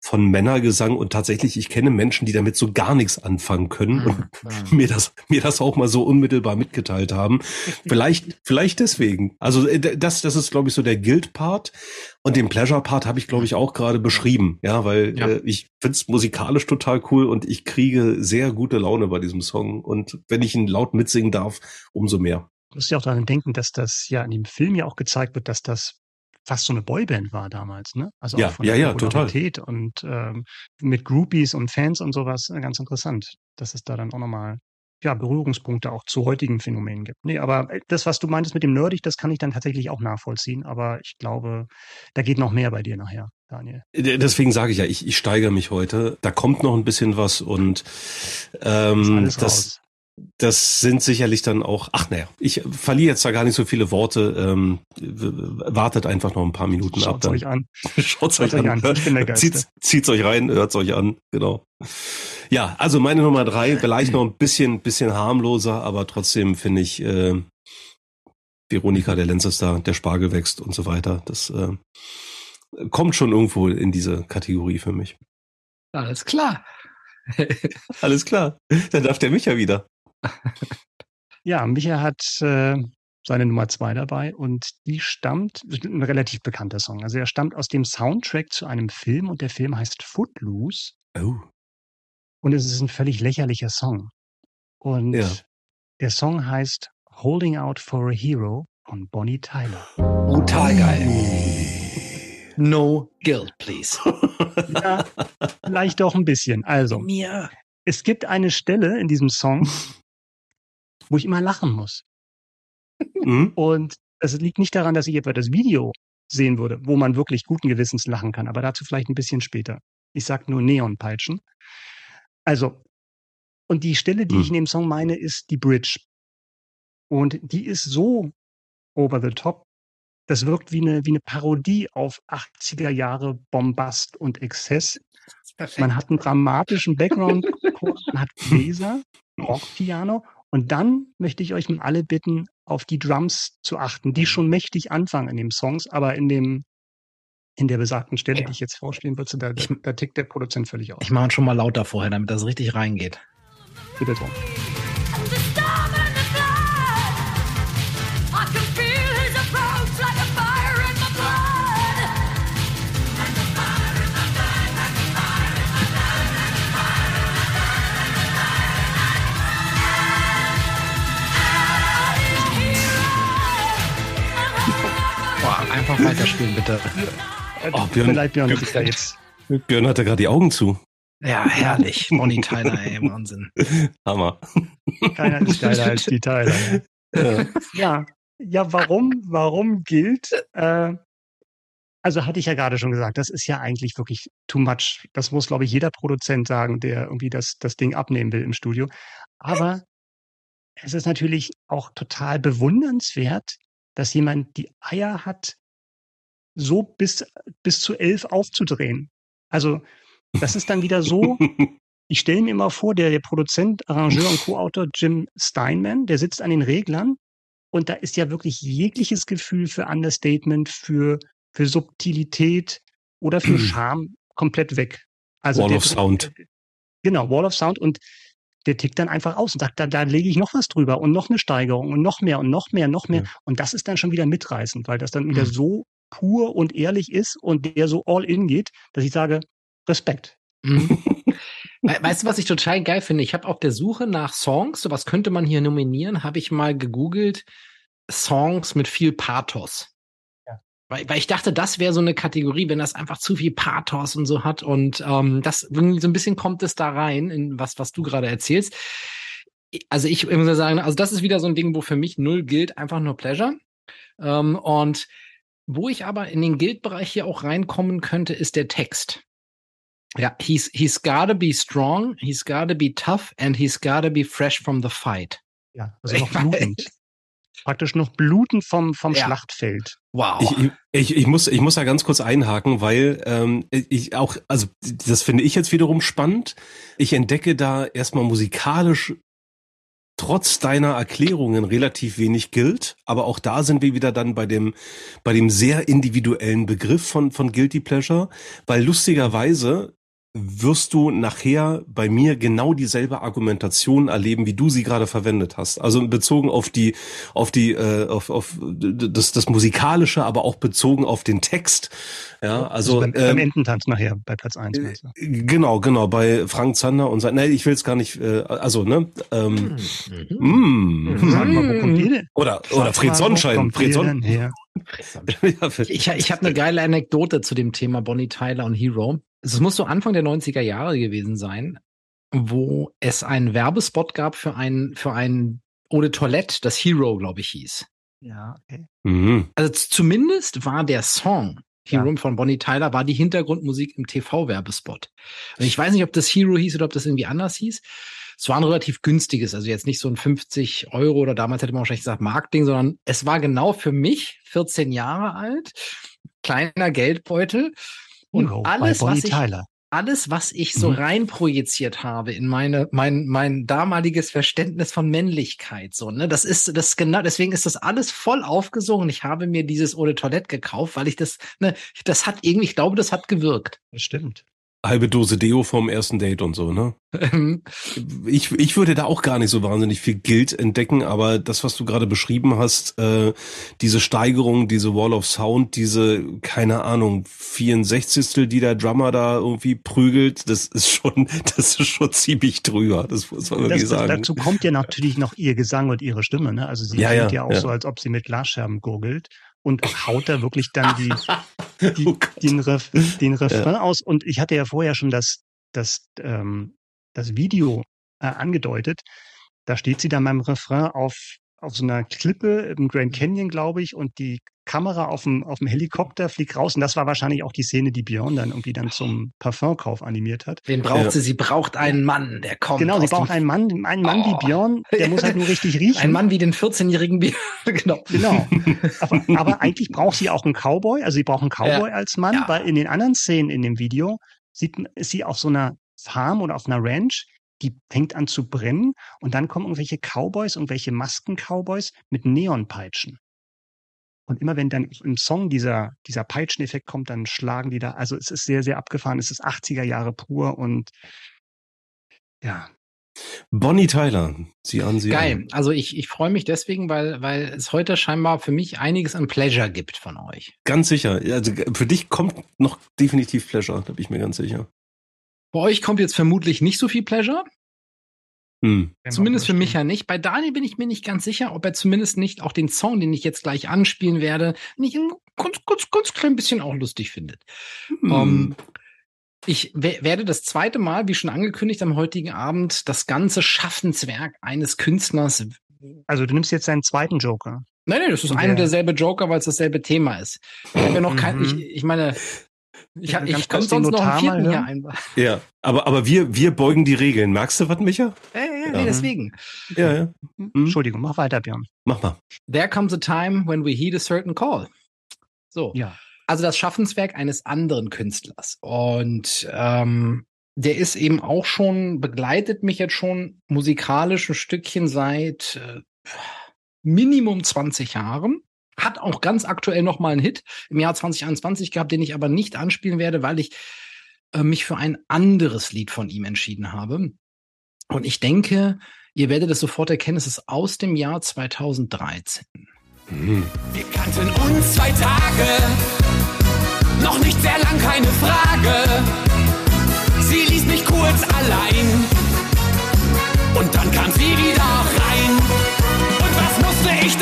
Speaker 1: von Männergesang und tatsächlich, ich kenne Menschen, die damit so gar nichts anfangen können und mhm. mir das, mir das auch mal so unmittelbar mitgeteilt haben. vielleicht, vielleicht deswegen. Also äh, das, das ist, glaube ich, so der Guild-Part und den Pleasure-Part habe ich, glaube ich, auch gerade beschrieben. Ja, weil ja. Äh, ich find's musikalisch total cool und ich kriege sehr gute Laune bei diesem Song und wenn ich ihn laut mitsingen darf, umso mehr.
Speaker 3: Du musst ja auch daran denken, dass das ja in dem Film ja auch gezeigt wird, dass das fast so eine Boyband war damals, ne? Also
Speaker 1: ja,
Speaker 3: auch von
Speaker 1: ja,
Speaker 3: der
Speaker 1: ja, total.
Speaker 3: und ähm, mit Groupies und Fans und sowas äh, ganz interessant, dass es da dann auch nochmal ja, Berührungspunkte auch zu heutigen Phänomenen gibt. Nee, aber äh, das, was du meintest mit dem Nerdig, das kann ich dann tatsächlich auch nachvollziehen. Aber ich glaube, da geht noch mehr bei dir nachher, Daniel.
Speaker 1: Deswegen sage ich ja, ich, ich steigere mich heute. Da kommt noch ein bisschen was und ähm, das, das, sind sicherlich dann auch, ach naja, ich verliere jetzt da gar nicht so viele Worte. Ähm, wartet einfach noch ein paar Minuten
Speaker 3: Schaut
Speaker 1: ab.
Speaker 3: Schaut euch an.
Speaker 1: Schaut euch an. an. Ich bin der Zieht, zieht's euch rein, hört's euch an. Genau. Ja, also meine Nummer drei, vielleicht noch ein bisschen, bisschen harmloser, aber trotzdem finde ich äh, Veronika, der Lenzester, der Spargel wächst und so weiter. Das äh, kommt schon irgendwo in diese Kategorie für mich.
Speaker 2: Alles klar.
Speaker 1: Alles klar. Dann darf der Micha wieder.
Speaker 3: Ja, Micha hat äh, seine Nummer zwei dabei und die stammt, ein relativ bekannter Song. Also er stammt aus dem Soundtrack zu einem Film und der Film heißt Footloose.
Speaker 1: Oh.
Speaker 3: Und es ist ein völlig lächerlicher Song. Und ja. der Song heißt Holding Out for a Hero von Bonnie Tyler.
Speaker 2: Brutal geil. No guilt, please.
Speaker 3: Ja, vielleicht doch ein bisschen. Also,
Speaker 2: Mir.
Speaker 3: es gibt eine Stelle in diesem Song, wo ich immer lachen muss. Mhm. Und es liegt nicht daran, dass ich etwa das Video sehen würde, wo man wirklich guten Gewissens lachen kann, aber dazu vielleicht ein bisschen später. Ich sag nur Neonpeitschen. Also, und die Stelle, die mhm. ich in dem Song meine, ist die Bridge. Und die ist so over the top. Das wirkt wie eine, wie eine Parodie auf 80er Jahre Bombast und Exzess. Man hat einen dramatischen Background, man hat Bläser, Rockpiano und dann möchte ich euch mal alle bitten, auf die Drums zu achten, die schon mächtig anfangen in den Songs, aber in dem in der besagten Stelle, die ich jetzt vorspielen würde, da, da tickt der Produzent völlig aus.
Speaker 2: Ich mache schon mal lauter vorher, damit das richtig reingeht.
Speaker 3: Bitte drum.
Speaker 2: Einfach weiterspielen, bitte.
Speaker 1: Oh, Björn, leid, Björn, Björn, da jetzt. Björn hatte gerade die Augen zu.
Speaker 2: Ja, herrlich. Bonnie Tyler, ey, Wahnsinn.
Speaker 1: Hammer.
Speaker 3: Keiner ist geiler als die Tyler. Ja. ja, ja, warum, warum gilt, äh, also hatte ich ja gerade schon gesagt, das ist ja eigentlich wirklich too much. Das muss, glaube ich, jeder Produzent sagen, der irgendwie das, das Ding abnehmen will im Studio. Aber es ist natürlich auch total bewundernswert, dass jemand die Eier hat, so bis, bis zu elf aufzudrehen. Also das ist dann wieder so, ich stelle mir immer vor, der, der Produzent, Arrangeur und Co-Autor Jim Steinman, der sitzt an den Reglern und da ist ja wirklich jegliches Gefühl für Understatement, für, für Subtilität oder für Charme komplett weg.
Speaker 1: Also Wall der, of Sound.
Speaker 3: Genau, Wall of Sound und der tickt dann einfach aus und sagt, da, da lege ich noch was drüber und noch eine Steigerung und noch mehr und noch mehr, noch mehr. Ja. Und das ist dann schon wieder mitreißend, weil das dann wieder mhm. so pur und ehrlich ist und der so all in geht, dass ich sage, Respekt. Mhm.
Speaker 2: weißt du, was ich total geil finde? Ich habe auf der Suche nach Songs, so was könnte man hier nominieren, habe ich mal gegoogelt, Songs mit viel Pathos. Ja. Weil, weil ich dachte, das wäre so eine Kategorie, wenn das einfach zu viel Pathos und so hat. Und ähm, das so ein bisschen kommt es da rein, in was, was du gerade erzählst. Also ich muss sagen, also das ist wieder so ein Ding, wo für mich null gilt, einfach nur Pleasure. Ähm, und wo ich aber in den Guild-Bereich hier auch reinkommen könnte, ist der Text. Ja, he's, he's gotta be strong, he's gotta be tough and he's gotta be fresh from the fight.
Speaker 3: Ja, also noch blutend. Praktisch noch blutend vom, vom ja. Schlachtfeld.
Speaker 1: Wow. Ich, ich, ich, muss, ich muss da ganz kurz einhaken, weil ähm, ich auch, also das finde ich jetzt wiederum spannend. Ich entdecke da erstmal musikalisch trotz deiner Erklärungen relativ wenig gilt. Aber auch da sind wir wieder dann bei dem, bei dem sehr individuellen Begriff von, von Guilty Pleasure, weil lustigerweise wirst du nachher bei mir genau dieselbe Argumentation erleben, wie du sie gerade verwendet hast. Also bezogen auf die, auf die, äh, auf, auf das, das musikalische, aber auch bezogen auf den Text. Ja, also, also
Speaker 3: beim, ähm, beim Ententanz nachher bei Platz eins. Äh,
Speaker 1: genau, genau bei Frank Zander und sein. Nee, ich will es gar nicht. Äh, also ne. Ähm, mhm. Mm. Sag mal, wo kommt ihr denn? Oder oder Fred Sonnenschein. Fred Sonnenschein.
Speaker 2: ich ich habe eine geile Anekdote zu dem Thema Bonnie Tyler und Hero. Es muss so Anfang der 90er Jahre gewesen sein, wo es einen Werbespot gab für ein, für ein de Toilette, das Hero, glaube ich, hieß.
Speaker 3: Ja, okay.
Speaker 2: Mhm. Also zumindest war der Song Hero ja. von Bonnie Tyler war die Hintergrundmusik im TV-Werbespot. Und ich weiß nicht, ob das Hero hieß oder ob das irgendwie anders hieß. Es war ein relativ günstiges, also jetzt nicht so ein 50 Euro oder damals hätte man wahrscheinlich gesagt Marketing, sondern es war genau für mich, 14 Jahre alt, kleiner Geldbeutel und Hero alles, was ich, Tyler. alles, was ich so mhm. rein projiziert habe in meine, mein, mein damaliges Verständnis von Männlichkeit, so, ne, das ist, das genau, deswegen ist das alles voll aufgesungen. Ich habe mir dieses Eau de Toilette gekauft, weil ich das, ne, das hat irgendwie, ich glaube, das hat gewirkt.
Speaker 3: Das stimmt
Speaker 1: halbe Dose Deo vom ersten Date und so, ne? Ähm. ich, ich würde da auch gar nicht so wahnsinnig viel Guild entdecken, aber das, was du gerade beschrieben hast, äh, diese Steigerung, diese Wall of Sound, diese, keine Ahnung, 64. die der Drummer da irgendwie prügelt, das ist schon, das ist schon ziemlich drüber, das muss man wirklich das, sagen.
Speaker 3: Dazu kommt ja natürlich noch ihr Gesang und ihre Stimme, ne? Also sie ja, klingt ja, ja auch ja. so, als ob sie mit Glasscherben gurgelt und haut da wirklich dann die, die oh den, Ref, den Refrain ja. aus. Und ich hatte ja vorher schon das, das, ähm, das Video äh, angedeutet. Da steht sie dann beim Refrain auf auf so einer Klippe im Grand Canyon, glaube ich, und die Kamera auf dem, auf dem Helikopter fliegt raus. Und das war wahrscheinlich auch die Szene, die Björn dann irgendwie dann zum Parfumkauf animiert hat.
Speaker 2: Den braucht ja. sie. Sie braucht einen Mann, der kommt.
Speaker 3: Genau, sie braucht einen Mann, einen Mann oh. wie Björn, der muss halt nur richtig riechen.
Speaker 2: Ein Mann wie den 14-jährigen Björn.
Speaker 3: genau. Genau. Aber, aber, eigentlich braucht sie auch einen Cowboy. Also sie braucht einen Cowboy ja. als Mann, ja. weil in den anderen Szenen in dem Video sieht, ist sie auf so einer Farm oder auf einer Ranch die fängt an zu brennen und dann kommen irgendwelche Cowboys, irgendwelche Masken-Cowboys mit Neonpeitschen. Und immer wenn dann im Song dieser, dieser Peitscheneffekt kommt, dann schlagen die da, also es ist sehr, sehr abgefahren, es ist 80er Jahre pur und ja.
Speaker 1: Bonnie Tyler, Sie an Sie.
Speaker 2: Geil.
Speaker 1: An.
Speaker 2: Also ich, ich freue mich deswegen, weil, weil es heute scheinbar für mich einiges an Pleasure gibt von euch.
Speaker 1: Ganz sicher. Also für dich kommt noch definitiv Pleasure, da bin ich mir ganz sicher.
Speaker 2: Bei euch kommt jetzt vermutlich nicht so viel Pleasure. Hm. Zumindest für mich ja nicht. Bei Daniel bin ich mir nicht ganz sicher, ob er zumindest nicht auch den Song, den ich jetzt gleich anspielen werde, nicht ein ganz, ganz, ganz klein bisschen auch lustig findet. Hm. Um, ähm, ich werde das zweite Mal, wie schon angekündigt am heutigen Abend, das ganze Schaffenswerk eines Künstlers.
Speaker 3: Also du nimmst jetzt deinen zweiten Joker.
Speaker 2: Nein, nein, das ist ein und derselbe Joker, weil es dasselbe Thema ist. Ich habe ja noch kein, ich, mhm. ich meine, ich, hab, ich könnte sonst noch einen vierten hier einbauen.
Speaker 1: Ja, aber, aber wir, wir beugen die Regeln. Magst du was, Micha?
Speaker 2: Ja, ja, ja. Nee, deswegen.
Speaker 3: Ja, ja. Mhm. Entschuldigung, mach weiter, Björn.
Speaker 1: Mach mal.
Speaker 2: There comes a time when we heed a certain call. So. Ja. Also das Schaffenswerk eines anderen Künstlers. Und ähm, der ist eben auch schon, begleitet mich jetzt schon musikalisch ein Stückchen seit äh, Minimum 20 Jahren. Hat auch ganz aktuell noch mal einen Hit im Jahr 2021 gehabt, den ich aber nicht anspielen werde, weil ich äh, mich für ein anderes Lied von ihm entschieden habe. Und ich denke, ihr werdet es sofort erkennen, es ist aus dem Jahr 2013.
Speaker 4: Mhm. Wir kannten uns zwei Tage, noch nicht sehr lang, keine Frage. Sie ließ mich kurz allein und dann kam sie wieder rein. Und was musste ich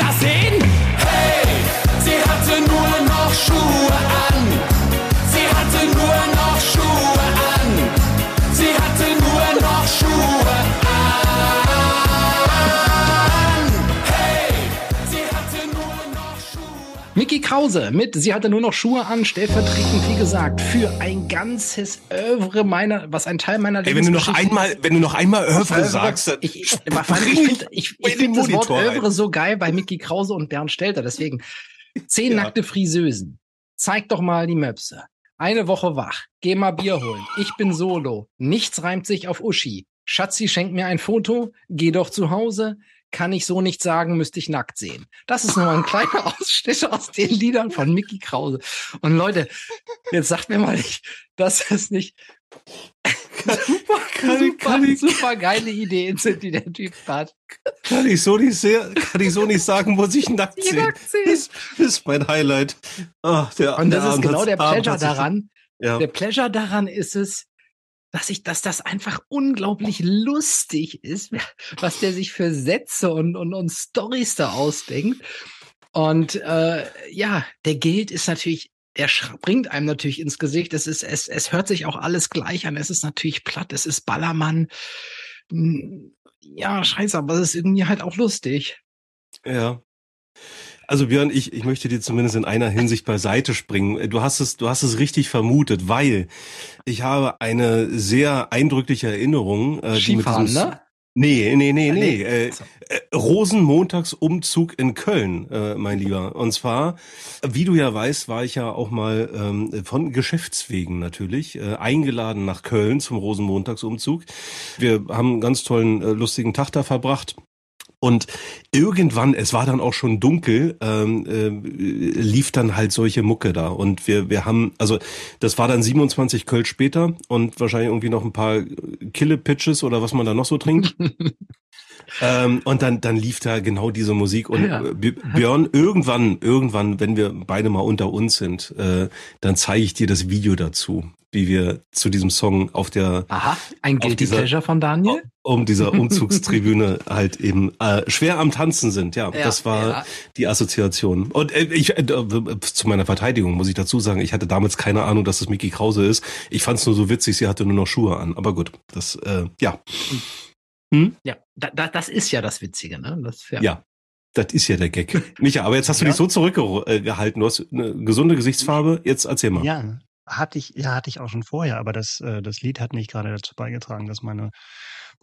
Speaker 4: Schuhe an. Sie hatte nur noch Schuhe an. Sie hatte nur noch Schuhe an. Hey, sie hatte nur noch Schuhe.
Speaker 2: Mickey Krause mit Sie hatte nur noch Schuhe an, stellvertretend, wie gesagt, für ein ganzes Övre meiner, was ein Teil meiner
Speaker 1: Ey, wenn du noch einmal, wenn du noch einmal Övre sagst, dann
Speaker 2: ich, ich, ich, ich finde das Wort Övre so geil bei Micky Krause und Bernd Stelter, deswegen zehn ja. nackte Friseusen. Zeig doch mal die Möpse. Eine Woche wach. Geh mal Bier holen. Ich bin solo. Nichts reimt sich auf Uschi. Schatzi schenkt mir ein Foto. Geh doch zu Hause kann ich so nicht sagen, müsste ich nackt sehen. Das ist nur ein kleiner Ausschnitt aus den Liedern von Mickey Krause. Und Leute, jetzt sagt mir mal nicht, dass es nicht super, kann, super, kann ich, super geile Ideen sind, die der Typ hat.
Speaker 1: Kann ich so nicht sehr, kann ich so nicht sagen, muss ich nackt sehen. Nackt sehen. Das, ist mein Highlight.
Speaker 2: Ach, der, Und das der ist genau der Pleasure daran. Ja. Der Pleasure daran ist es, dass ich, dass das einfach unglaublich lustig ist, was der sich für Sätze und, und, und Stories da ausdenkt. Und äh, ja, der Geld ist natürlich, der springt einem natürlich ins Gesicht. Es ist, es, es hört sich auch alles gleich an. Es ist natürlich platt, es ist Ballermann. Hm, ja, scheiße, aber es ist irgendwie halt auch lustig.
Speaker 1: Ja. Also Björn, ich, ich möchte dir zumindest in einer Hinsicht beiseite springen. Du hast es, du hast es richtig vermutet, weil ich habe eine sehr eindrückliche Erinnerung.
Speaker 2: Äh, Skifahren, ne?
Speaker 1: Nee, nee, nee, nee. Äh, äh, Rosenmontagsumzug in Köln, äh, mein Lieber. Und zwar, wie du ja weißt, war ich ja auch mal ähm, von Geschäftswegen natürlich äh, eingeladen nach Köln zum Rosenmontagsumzug. Wir haben einen ganz tollen, äh, lustigen Tag da verbracht. Und irgendwann, es war dann auch schon dunkel, ähm, äh, lief dann halt solche Mucke da. Und wir, wir haben, also das war dann 27 Kölsch später und wahrscheinlich irgendwie noch ein paar Kille-Pitches oder was man da noch so trinkt. ähm, und dann, dann lief da genau diese Musik. Und ja. Björn, irgendwann, irgendwann, wenn wir beide mal unter uns sind, äh, dann zeige ich dir das Video dazu wie wir zu diesem Song auf der
Speaker 2: Aha, ein Guilty Pleasure von Daniel?
Speaker 1: Um dieser Umzugstribüne halt eben äh, schwer am Tanzen sind. Ja, ja das war ja. die Assoziation. Und äh, ich äh, zu meiner Verteidigung muss ich dazu sagen, ich hatte damals keine Ahnung, dass das Mickey Krause ist. Ich fand es nur so witzig, sie hatte nur noch Schuhe an. Aber gut, das äh, ja.
Speaker 2: Hm? Ja, da, da, das ist ja das Witzige, ne? Das,
Speaker 1: ja. ja. Das ist ja der Gag. Micha, aber jetzt hast du ja. dich so zurückgehalten. Du hast eine gesunde Gesichtsfarbe. Jetzt erzähl mal.
Speaker 3: Ja, hatte ich, ja, hatte ich auch schon vorher, aber das, äh, das Lied hat nicht gerade dazu beigetragen, dass meine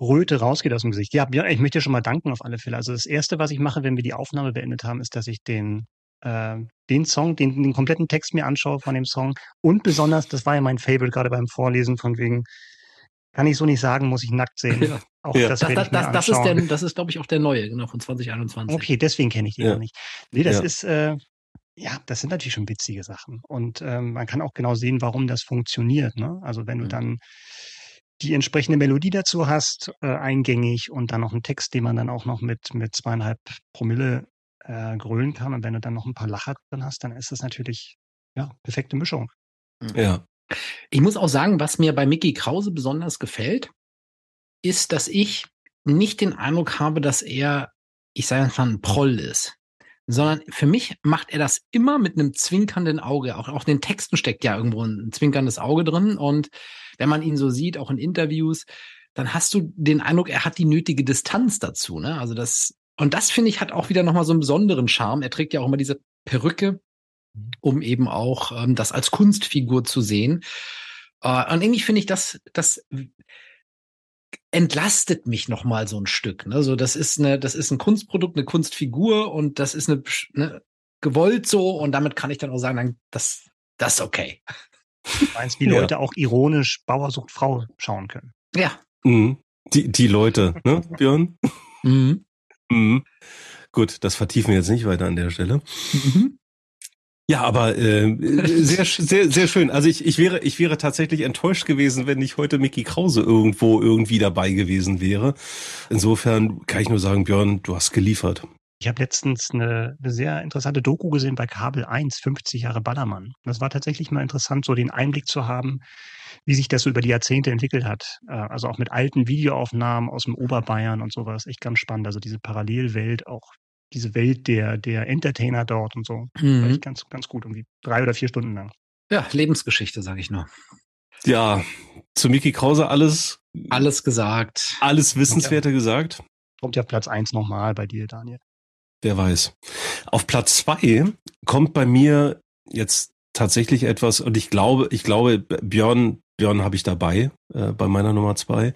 Speaker 3: Röte rausgeht aus dem Gesicht. Ja, Björn, ich möchte dir schon mal danken auf alle Fälle. Also das erste, was ich mache, wenn wir die Aufnahme beendet haben, ist, dass ich den, äh, den Song, den, den kompletten Text mir anschaue von dem Song und besonders, das war ja mein Favorite gerade beim Vorlesen von wegen, kann ich so nicht sagen, muss ich nackt sehen. Ja.
Speaker 2: Auch ja. das, das, das, das, das ist der, das ist, glaube ich, auch der neue, genau, von 2021.
Speaker 3: Okay, deswegen kenne ich den ja. noch nicht. Nee, das ja. ist, äh, ja, das sind natürlich schon witzige Sachen. Und ähm, man kann auch genau sehen, warum das funktioniert. Ne? Also wenn du mhm. dann die entsprechende Melodie dazu hast, äh, eingängig und dann noch einen Text, den man dann auch noch mit, mit zweieinhalb Promille äh, grölen kann. Und wenn du dann noch ein paar Lacher drin hast, dann ist das natürlich, ja, perfekte Mischung.
Speaker 1: Mhm. Ja.
Speaker 2: Ich muss auch sagen, was mir bei Mickey Krause besonders gefällt, ist, dass ich nicht den Eindruck habe, dass er, ich sage einfach, ein Proll ist sondern für mich macht er das immer mit einem zwinkernden Auge. Auch, auch in den Texten steckt ja irgendwo ein zwinkerndes Auge drin. Und wenn man ihn so sieht, auch in Interviews, dann hast du den Eindruck, er hat die nötige Distanz dazu. Ne? Also das, und das finde ich hat auch wieder nochmal so einen besonderen Charme. Er trägt ja auch immer diese Perücke, mhm. um eben auch ähm, das als Kunstfigur zu sehen. Äh, und irgendwie finde ich das, das entlastet mich noch mal so ein Stück. Ne? So, das ist eine, das ist ein Kunstprodukt, eine Kunstfigur und das ist eine, ne, gewollt so und damit kann ich dann auch sagen, dann, das, das ist okay.
Speaker 3: Du meinst, wie Leute ja. auch ironisch Bauer sucht Frau schauen können.
Speaker 2: Ja.
Speaker 1: Mhm. Die, die Leute, ne, Björn? Mhm. Mhm. Gut, das vertiefen wir jetzt nicht weiter an der Stelle. Mhm. Ja, aber äh, sehr, sehr, sehr schön. Also ich, ich wäre, ich wäre tatsächlich enttäuscht gewesen, wenn nicht heute Mickey Krause irgendwo irgendwie dabei gewesen wäre. Insofern kann ich nur sagen, Björn, du hast geliefert.
Speaker 3: Ich habe letztens eine, eine sehr interessante Doku gesehen bei Kabel 1, 50 Jahre Ballermann. Das war tatsächlich mal interessant, so den Einblick zu haben, wie sich das so über die Jahrzehnte entwickelt hat. Äh, also auch mit alten Videoaufnahmen aus dem Oberbayern und sowas. Echt ganz spannend. Also diese Parallelwelt auch diese Welt der, der Entertainer dort und so. Mhm. War ich ganz, ganz gut, irgendwie drei oder vier Stunden lang.
Speaker 2: Ja, Lebensgeschichte, sage ich nur.
Speaker 1: Ja, zu Miki Krause alles.
Speaker 2: Alles gesagt.
Speaker 1: Alles Wissenswerte ja. gesagt.
Speaker 3: Kommt ja Platz eins nochmal bei dir, Daniel.
Speaker 1: wer weiß. Auf Platz zwei kommt bei mir jetzt tatsächlich etwas, und ich glaube, ich glaube, Björn, Björn habe ich dabei, äh, bei meiner Nummer zwei.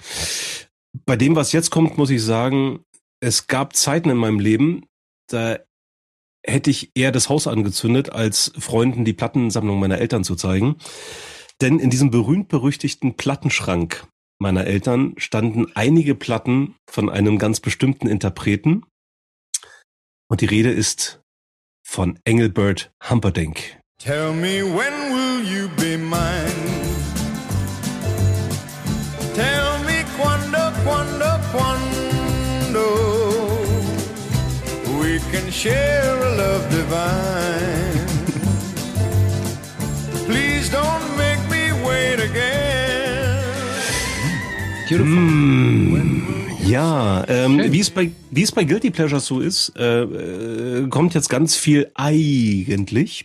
Speaker 1: Bei dem, was jetzt kommt, muss ich sagen, es gab Zeiten in meinem Leben, da hätte ich eher das Haus angezündet, als Freunden die Plattensammlung meiner Eltern zu zeigen. Denn in diesem berühmt-berüchtigten Plattenschrank meiner Eltern standen einige Platten von einem ganz bestimmten Interpreten. Und die Rede ist von Engelbert Humperdinck. Tell me when will you be mine? Tell can share a love divine. Please don't make me wait again. Beautiful. Mm. Ja, ähm, wie es bei wie es bei Guilty Pleasure so ist, äh, äh, kommt jetzt ganz viel eigentlich,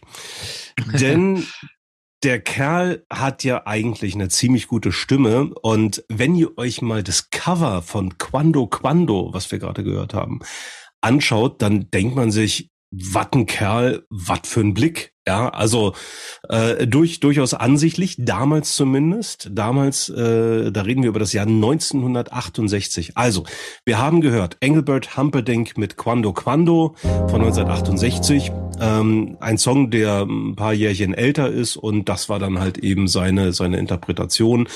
Speaker 1: denn der Kerl hat ja eigentlich eine ziemlich gute Stimme und wenn ihr euch mal das Cover von Quando Quando, was wir gerade gehört haben, anschaut, dann denkt man sich, was ein Kerl, was für ein Blick. Ja, also äh, durch, durchaus ansichtlich, damals zumindest. Damals, äh, da reden wir über das Jahr 1968. Also, wir haben gehört, Engelbert Humperdinck mit Quando Quando von 1968. Ähm, ein Song, der ein paar Jährchen älter ist und das war dann halt eben seine, seine Interpretation.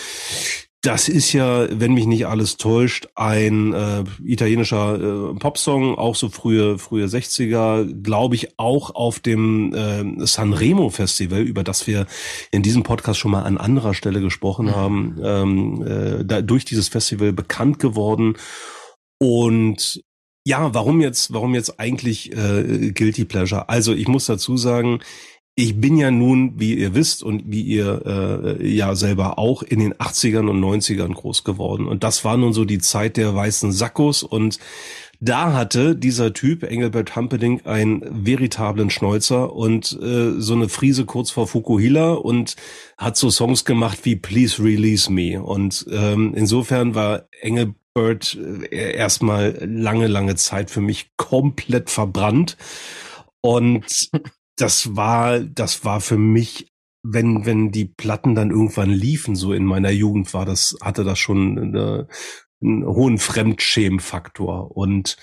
Speaker 1: Das ist ja, wenn mich nicht alles täuscht, ein äh, italienischer äh, Popsong, auch so frühe frühe 60er, glaube ich, auch auf dem äh, Sanremo Festival, über das wir in diesem Podcast schon mal an anderer Stelle gesprochen mhm. haben, ähm, äh, da, durch dieses Festival bekannt geworden. Und ja, warum jetzt, warum jetzt eigentlich äh, Guilty Pleasure? Also ich muss dazu sagen, ich bin ja nun, wie ihr wisst und wie ihr äh, ja selber auch, in den 80ern und 90ern groß geworden. Und das war nun so die Zeit der weißen Sackos. Und da hatte dieser Typ, Engelbert Humperdinck, einen veritablen Schnäuzer und äh, so eine Friese kurz vor Fukuhila und hat so Songs gemacht wie Please Release Me. Und ähm, insofern war Engelbert äh, erstmal lange, lange Zeit für mich komplett verbrannt. Und das war, das war für mich, wenn, wenn die Platten dann irgendwann liefen, so in meiner Jugend war das, hatte das schon eine, einen hohen Fremdschämfaktor und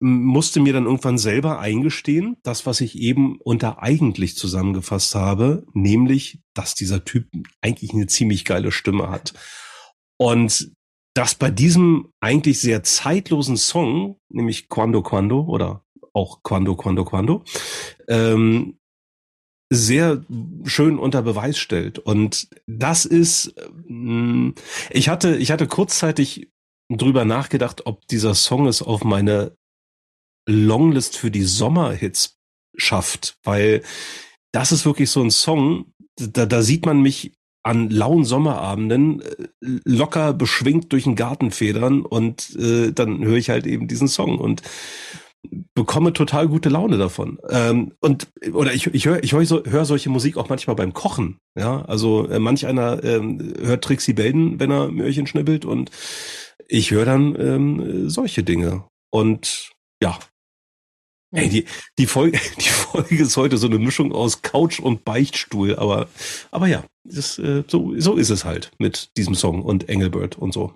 Speaker 1: musste mir dann irgendwann selber eingestehen, das, was ich eben unter eigentlich zusammengefasst habe, nämlich, dass dieser Typ eigentlich eine ziemlich geile Stimme hat. Und dass bei diesem eigentlich sehr zeitlosen Song, nämlich Quando Quando oder auch Quando, Quando, Quando, ähm, sehr schön unter Beweis stellt. Und das ist, ähm, ich hatte, ich hatte kurzzeitig drüber nachgedacht, ob dieser Song es auf meine Longlist für die Sommerhits schafft, weil das ist wirklich so ein Song, da, da sieht man mich an lauen Sommerabenden äh, locker beschwingt durch den Garten federn und äh, dann höre ich halt eben diesen Song und bekomme total gute Laune davon. Ähm, und oder ich, ich höre ich hör, so, hör solche Musik auch manchmal beim Kochen. Ja, also äh, manch einer ähm, hört Trixie Belden, wenn er Möhrchen schnibbelt und ich höre dann ähm, solche Dinge. Und ja. Ey, die, die, Folge, die Folge ist heute so eine Mischung aus Couch und Beichtstuhl, aber, aber ja, das, äh, so, so ist es halt mit diesem Song und Engelbert und so.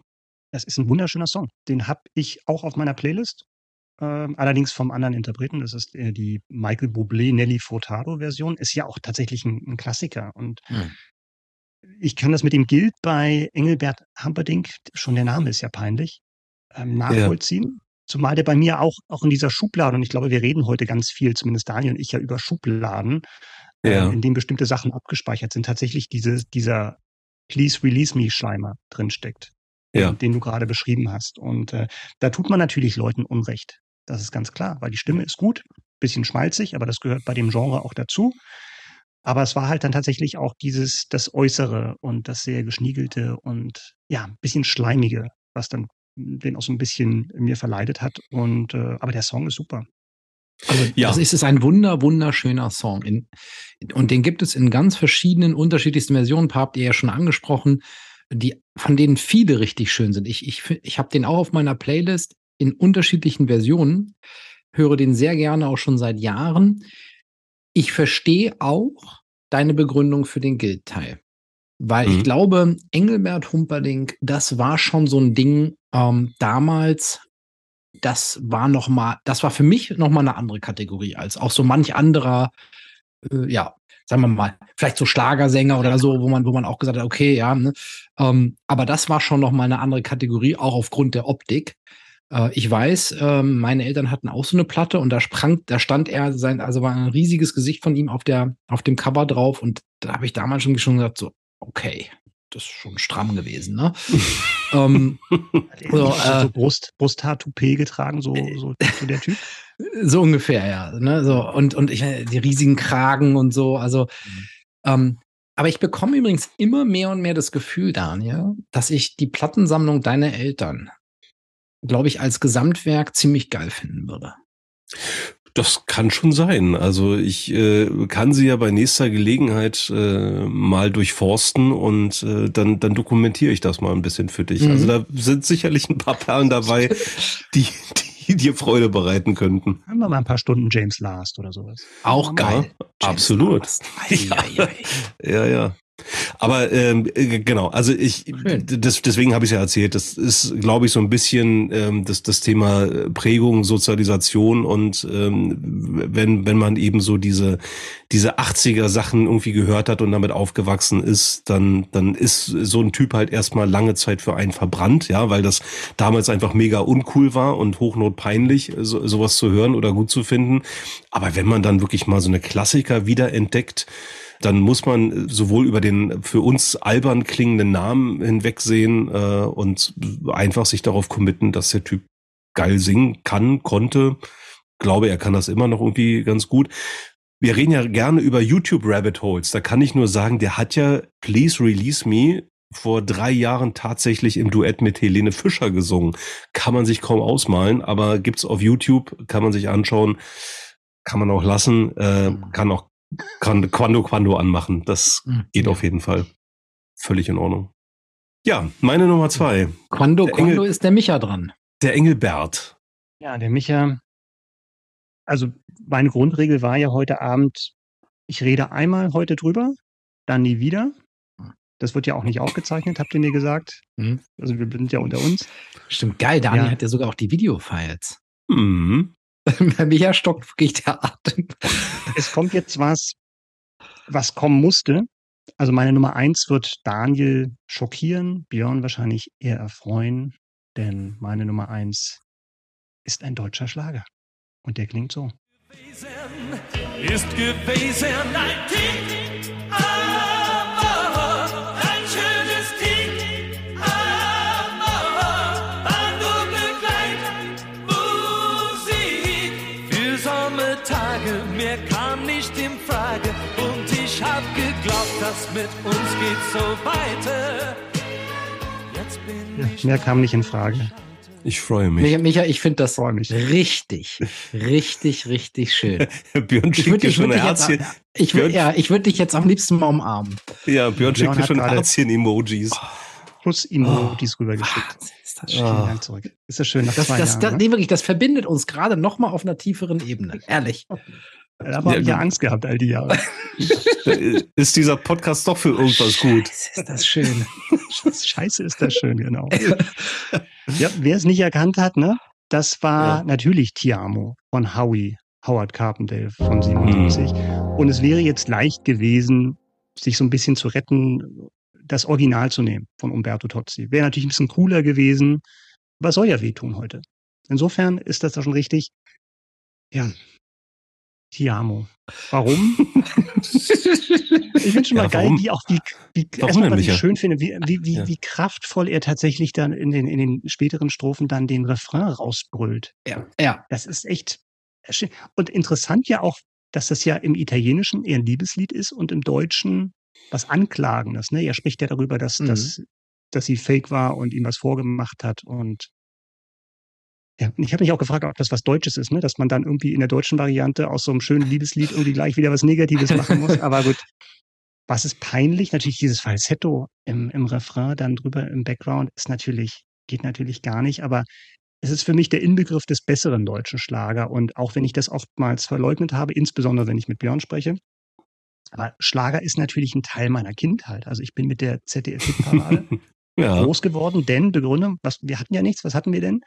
Speaker 3: Das ist ein wunderschöner Song. Den habe ich auch auf meiner Playlist allerdings vom anderen Interpreten. Das ist äh, die Michael Bublé Nelly Furtado Version. Ist ja auch tatsächlich ein, ein Klassiker. Und hm. ich kann das mit dem Gilt bei Engelbert Hamperdinck, schon der Name ist ja peinlich, ähm, nachvollziehen. Ja. Zumal der bei mir auch, auch in dieser Schublade, und ich glaube, wir reden heute ganz viel, zumindest Daniel und ich ja über Schubladen, äh, ja. äh, in denen bestimmte Sachen abgespeichert sind, tatsächlich diese, dieser Please Release Me Schleimer drinsteckt. Ja. Den, den du gerade beschrieben hast. Und äh, da tut man natürlich Leuten Unrecht. Das ist ganz klar, weil die Stimme ist gut, bisschen schmalzig, aber das gehört bei dem Genre auch dazu. Aber es war halt dann tatsächlich auch dieses, das Äußere und das sehr geschniegelte und ja, ein bisschen schleimige, was dann den auch so ein bisschen mir verleidet hat. Und äh, aber der Song ist super.
Speaker 2: Also ja. das ist es ein wunder, wunderschöner Song. In, und den gibt es in ganz verschiedenen, unterschiedlichsten Versionen. Ein paar habt ihr ja schon angesprochen, die, von denen viele richtig schön sind. Ich, ich, ich habe den auch auf meiner Playlist in unterschiedlichen Versionen. höre den sehr gerne auch schon seit Jahren. Ich verstehe auch deine Begründung für den Guild-Teil. Weil mhm. ich glaube, Engelbert Humperling, das war schon so ein Ding ähm, damals. Das war noch mal, das war für mich noch mal eine andere Kategorie als auch so manch anderer, äh, ja, sagen wir mal, vielleicht so Schlagersänger oder so, wo man, wo man auch gesagt hat, okay, ja, ne? ähm, aber das war schon noch mal eine andere Kategorie, auch aufgrund der Optik. Äh, ich weiß, äh, meine Eltern hatten auch so eine Platte und da sprang, da stand er sein, also war ein riesiges Gesicht von ihm auf der, auf dem Cover drauf und da habe ich damals schon, schon gesagt, so, okay, das ist schon stramm gewesen, ne?
Speaker 3: ähm, so, äh, so Brust, Brusthaar-Toupet getragen, so, so, so, der Typ?
Speaker 2: So ungefähr, ja. Ne? So, und, und ich, die riesigen Kragen und so, also mhm. ähm, aber ich bekomme übrigens immer mehr und mehr das Gefühl, Daniel, dass ich die Plattensammlung deiner Eltern, glaube ich, als Gesamtwerk ziemlich geil finden würde.
Speaker 1: Das kann schon sein. Also ich äh, kann sie ja bei nächster Gelegenheit äh, mal durchforsten und äh, dann, dann dokumentiere ich das mal ein bisschen für dich. Also mhm. Also da sind sicherlich ein paar Perlen dabei, die, die dir Freude bereiten könnten.
Speaker 3: Haben wir mal ein paar Stunden James Last oder sowas.
Speaker 2: Auch geil.
Speaker 1: Ja, absolut. Ja, ja, ja. Aber ähm, äh, genau, also ich das, deswegen habe ich ja erzählt, das ist, glaube ich, so ein bisschen ähm, das, das Thema Prägung, Sozialisation und ähm, wenn, wenn man eben so diese, diese 80er Sachen irgendwie gehört hat und damit aufgewachsen ist, dann, dann ist so ein Typ halt erstmal lange Zeit für einen verbrannt, ja, weil das damals einfach mega uncool war und hochnotpeinlich, so, sowas zu hören oder gut zu finden. Aber wenn man dann wirklich mal so eine Klassiker wiederentdeckt, dann muss man sowohl über den für uns albern klingenden Namen hinwegsehen äh, und einfach sich darauf committen, dass der Typ geil singen kann, konnte. Glaube, er kann das immer noch irgendwie ganz gut. Wir reden ja gerne über YouTube Rabbit Holes. Da kann ich nur sagen, der hat ja Please Release Me vor drei Jahren tatsächlich im Duett mit Helene Fischer gesungen. Kann man sich kaum ausmalen, aber gibt's auf YouTube, kann man sich anschauen, kann man auch lassen, äh, kann auch kann Quando Quando anmachen. Das mhm. geht auf jeden Fall. Völlig in Ordnung. Ja, meine Nummer zwei.
Speaker 2: Quando der Quando Engel, ist der Micha dran.
Speaker 1: Der Engelbert.
Speaker 3: Ja, der Micha. Also meine Grundregel war ja heute Abend, ich rede einmal heute drüber, dann nie wieder. Das wird ja auch nicht aufgezeichnet, habt ihr mir gesagt. Mhm. Also wir sind ja unter uns.
Speaker 2: Stimmt, geil. Dani ja. hat ja sogar auch die Videofiles. Mhm. Bei mir stockt wirklich der Atem.
Speaker 3: Es kommt jetzt was, was kommen musste. Also meine Nummer eins wird Daniel schockieren, Björn wahrscheinlich eher erfreuen, denn meine Nummer eins ist ein deutscher Schlager. Und der klingt so. Ist gewesen 19 mit uns geht so weiter. Ja, mehr kam nicht in Frage.
Speaker 1: Ich freue mich.
Speaker 2: Micha, ich finde das richtig, richtig, richtig schön.
Speaker 1: Björn schickt dir schon ein Herzchen.
Speaker 2: Jetzt, ich würd, ja, ich würde dich jetzt am liebsten mal umarmen.
Speaker 1: Ja, Björn schickt dir schon Herzchen-Emojis.
Speaker 3: Oh, plus Emojis oh, rübergeschickt. Ist das schön. Oh. zurück. Ist das schön nach
Speaker 2: das,
Speaker 3: zwei
Speaker 2: das,
Speaker 3: Jahren,
Speaker 2: das, ne? nee, wirklich, das verbindet uns gerade noch mal auf einer tieferen Ebene. Ehrlich.
Speaker 3: Da habe ich ja Angst gehabt all die Jahre.
Speaker 1: ist dieser Podcast doch für irgendwas gut?
Speaker 2: Scheiße, ist das schön.
Speaker 3: Scheiße ist das schön, genau. ja, wer es nicht erkannt hat, ne? Das war ja. natürlich Tiamo von Howie, Howard Carpendale von 77. Mhm. Und es wäre jetzt leicht gewesen, sich so ein bisschen zu retten, das Original zu nehmen von Umberto Tozzi. Wäre natürlich ein bisschen cooler gewesen, aber soll ja wehtun heute. Insofern ist das da schon richtig. Ja, Tiamo. Warum? ich finde schon mal ja, geil, wie auch wie, wie erstmal, was ich schön finde, wie, wie, wie, ja. wie kraftvoll er tatsächlich dann in den, in den späteren Strophen dann den Refrain rausbrüllt. Ja. Ja. Das ist echt schön. Und interessant ja auch, dass das ja im Italienischen eher ein Liebeslied ist und im Deutschen was Anklagendes. Ne? Er spricht ja darüber, dass, mhm. dass, dass sie fake war und ihm was vorgemacht hat und ja, und ich habe mich auch gefragt, ob das was Deutsches ist, ne? dass man dann irgendwie in der deutschen Variante aus so einem schönen Liebeslied irgendwie gleich wieder was Negatives machen muss. Aber gut, was ist peinlich? Natürlich dieses Falsetto im, im Refrain dann drüber im Background ist natürlich, geht natürlich gar nicht. Aber es ist für mich der Inbegriff des besseren deutschen Schlager. Und auch wenn ich das oftmals verleugnet habe, insbesondere wenn ich mit Björn spreche, aber Schlager ist natürlich ein Teil meiner Kindheit. Also ich bin mit der ZDF-Hitparade ja. groß geworden, denn Begründung, was, wir hatten ja nichts, was hatten wir denn?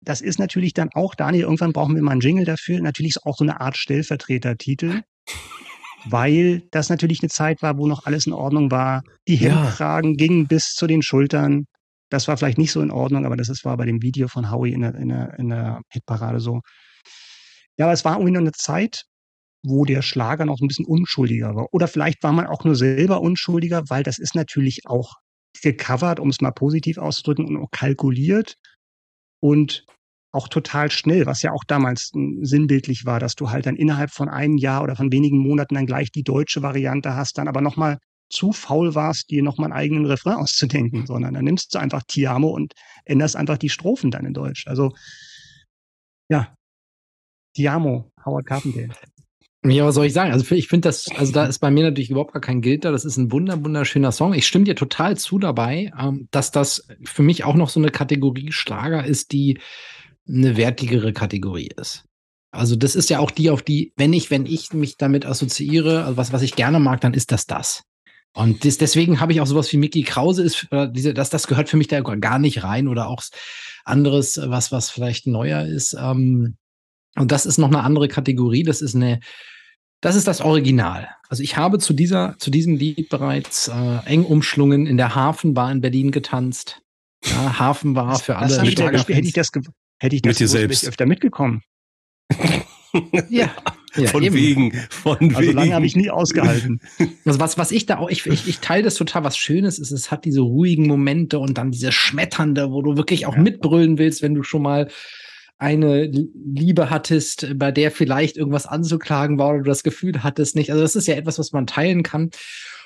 Speaker 3: Das ist natürlich dann auch, Daniel, irgendwann brauchen wir mal einen Jingle dafür, natürlich auch so eine Art Stellvertretertitel, weil das natürlich eine Zeit war, wo noch alles in Ordnung war. Die Hemdkragen ja. gingen bis zu den Schultern. Das war vielleicht nicht so in Ordnung, aber das ist, war bei dem Video von Howie in der, in der, in der Hitparade so. Ja, aber es war irgendwie noch eine Zeit, wo der Schlager noch ein bisschen unschuldiger war. Oder vielleicht war man auch nur selber unschuldiger, weil das ist natürlich auch gecovert, um es mal positiv auszudrücken, und auch kalkuliert und auch total schnell, was ja auch damals sinnbildlich war, dass du halt dann innerhalb von einem Jahr oder von wenigen Monaten dann gleich die deutsche Variante hast, dann aber nochmal zu faul warst, dir nochmal einen eigenen Refrain auszudenken, sondern dann nimmst du einfach Tiamo und änderst einfach die Strophen dann in Deutsch. Also, ja, Tiamo, Howard Carpendale.
Speaker 2: Ja, was soll ich sagen? Also ich finde das, also da ist bei mir natürlich überhaupt gar kein Gilder. Das ist ein wunder, wunderschöner Song. Ich stimme dir total zu dabei, ähm, dass das für mich auch noch so eine Kategorie Schlager ist, die eine wertigere Kategorie ist. Also das ist ja auch die, auf die, wenn ich, wenn ich mich damit assoziiere, also was, was ich gerne mag, dann ist das das. Und das, deswegen habe ich auch sowas wie Mickey Krause ist, diese, das, das gehört für mich da gar nicht rein oder auch anderes, was, was vielleicht neuer ist. Ähm, und das ist noch eine andere Kategorie. Das ist eine, das ist das Original. Also ich habe zu dieser, zu diesem Lied bereits äh, eng umschlungen in der Hafenbar in Berlin getanzt. Ja, Hafen war für alle.
Speaker 3: Hätte ich das, hätte ich das
Speaker 1: mit dir selbst
Speaker 3: öfter mitgekommen.
Speaker 2: ja. Ja,
Speaker 1: von eben. wegen, von also
Speaker 3: wegen. lange habe ich nie ausgehalten.
Speaker 2: Also was, was ich da auch, ich, ich, ich teile das total, was Schönes ist, es hat diese ruhigen Momente und dann diese schmetternde, wo du wirklich auch ja. mitbrüllen willst, wenn du schon mal eine Liebe hattest, bei der vielleicht irgendwas anzuklagen war oder du das Gefühl hattest nicht. Also das ist ja etwas, was man teilen kann.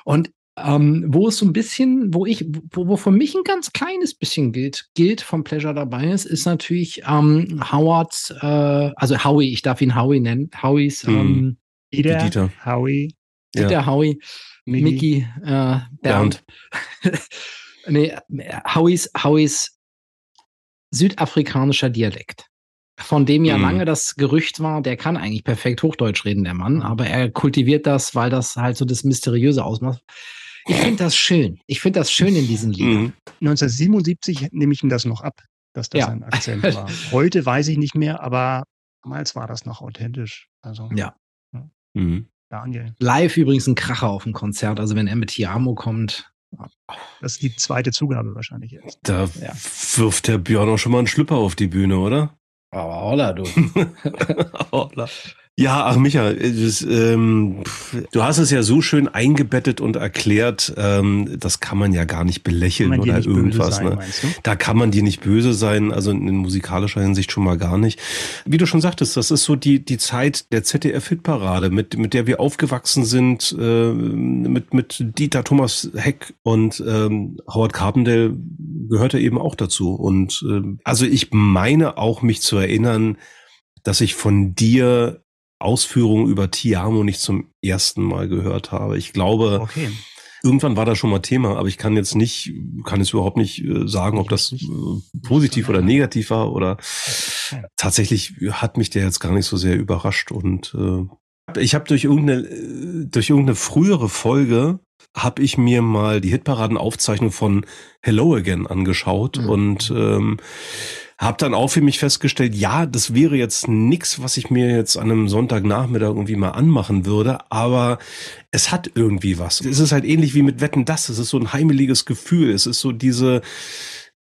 Speaker 2: Und ähm, wo es so ein bisschen, wo ich, wo, wo für mich ein ganz kleines bisschen gilt, gilt vom Pleasure dabei ist, ist natürlich ähm, Howards, äh, also Howie, ich darf ihn Howie nennen, Howies, hm. ähm,
Speaker 3: Dieter, Dieter, Howie,
Speaker 2: Dieter, ja. Howie, Mickey, äh, Bernd. nee, Howies, Howies südafrikanischer Dialekt von dem ja mhm. lange das Gerücht war, der kann eigentlich perfekt Hochdeutsch reden, der Mann, aber er kultiviert das, weil das halt so das Mysteriöse ausmacht. Ich finde das schön. Ich finde das schön in diesen Liedern. Mhm.
Speaker 3: 1977 nehme ich ihm das noch ab, dass das ja. ein Akzent war. Heute weiß ich nicht mehr, aber damals war das noch authentisch. Also,
Speaker 2: ja.
Speaker 3: ja. Mhm. Daniel.
Speaker 2: Live übrigens ein Kracher auf dem Konzert. Also wenn er mit Tiamo kommt.
Speaker 3: Das ist die zweite Zugabe wahrscheinlich
Speaker 1: jetzt. Da ja. wirft der Björn auch schon mal einen Schlüpper auf die Bühne, oder?
Speaker 2: Aber holla, du.
Speaker 1: holla. Ja, ach Micha, das, ähm, du hast es ja so schön eingebettet und erklärt, ähm, das kann man ja gar nicht belächeln oder nicht irgendwas. Sein, ne? Da kann man dir nicht böse sein, also in, in, musikalischer Hinsicht schon mal gar nicht. Wie du schon sagtest, das ist so die, die Zeit der ZDF-Hitparade, mit, mit der wir aufgewachsen sind, äh, mit, mit Dieter Thomas Heck und ähm, Howard Carpendale gehörte eben auch dazu. Und äh, also ich meine auch mich zu erinnern, dass ich von dir Ausführungen über Tiamo nicht zum ersten Mal gehört habe. Ich glaube, okay. irgendwann war das schon mal Thema, aber ich kann jetzt nicht, kann jetzt überhaupt nicht äh, sagen, ob das äh, positiv oder negativ war oder tatsächlich hat mich der jetzt gar nicht so sehr überrascht und äh, ich habe durch irgendeine äh, durch irgendeine frühere Folge habe ich mir mal die Hitparadenaufzeichnung von Hello Again angeschaut mhm. und ähm, hab dann auch für mich festgestellt, ja, das wäre jetzt nix, was ich mir jetzt an einem Sonntagnachmittag irgendwie mal anmachen würde, aber es hat irgendwie was. Es ist halt ähnlich wie mit Wetten das. Es ist so ein heimeliges Gefühl. Es ist so diese,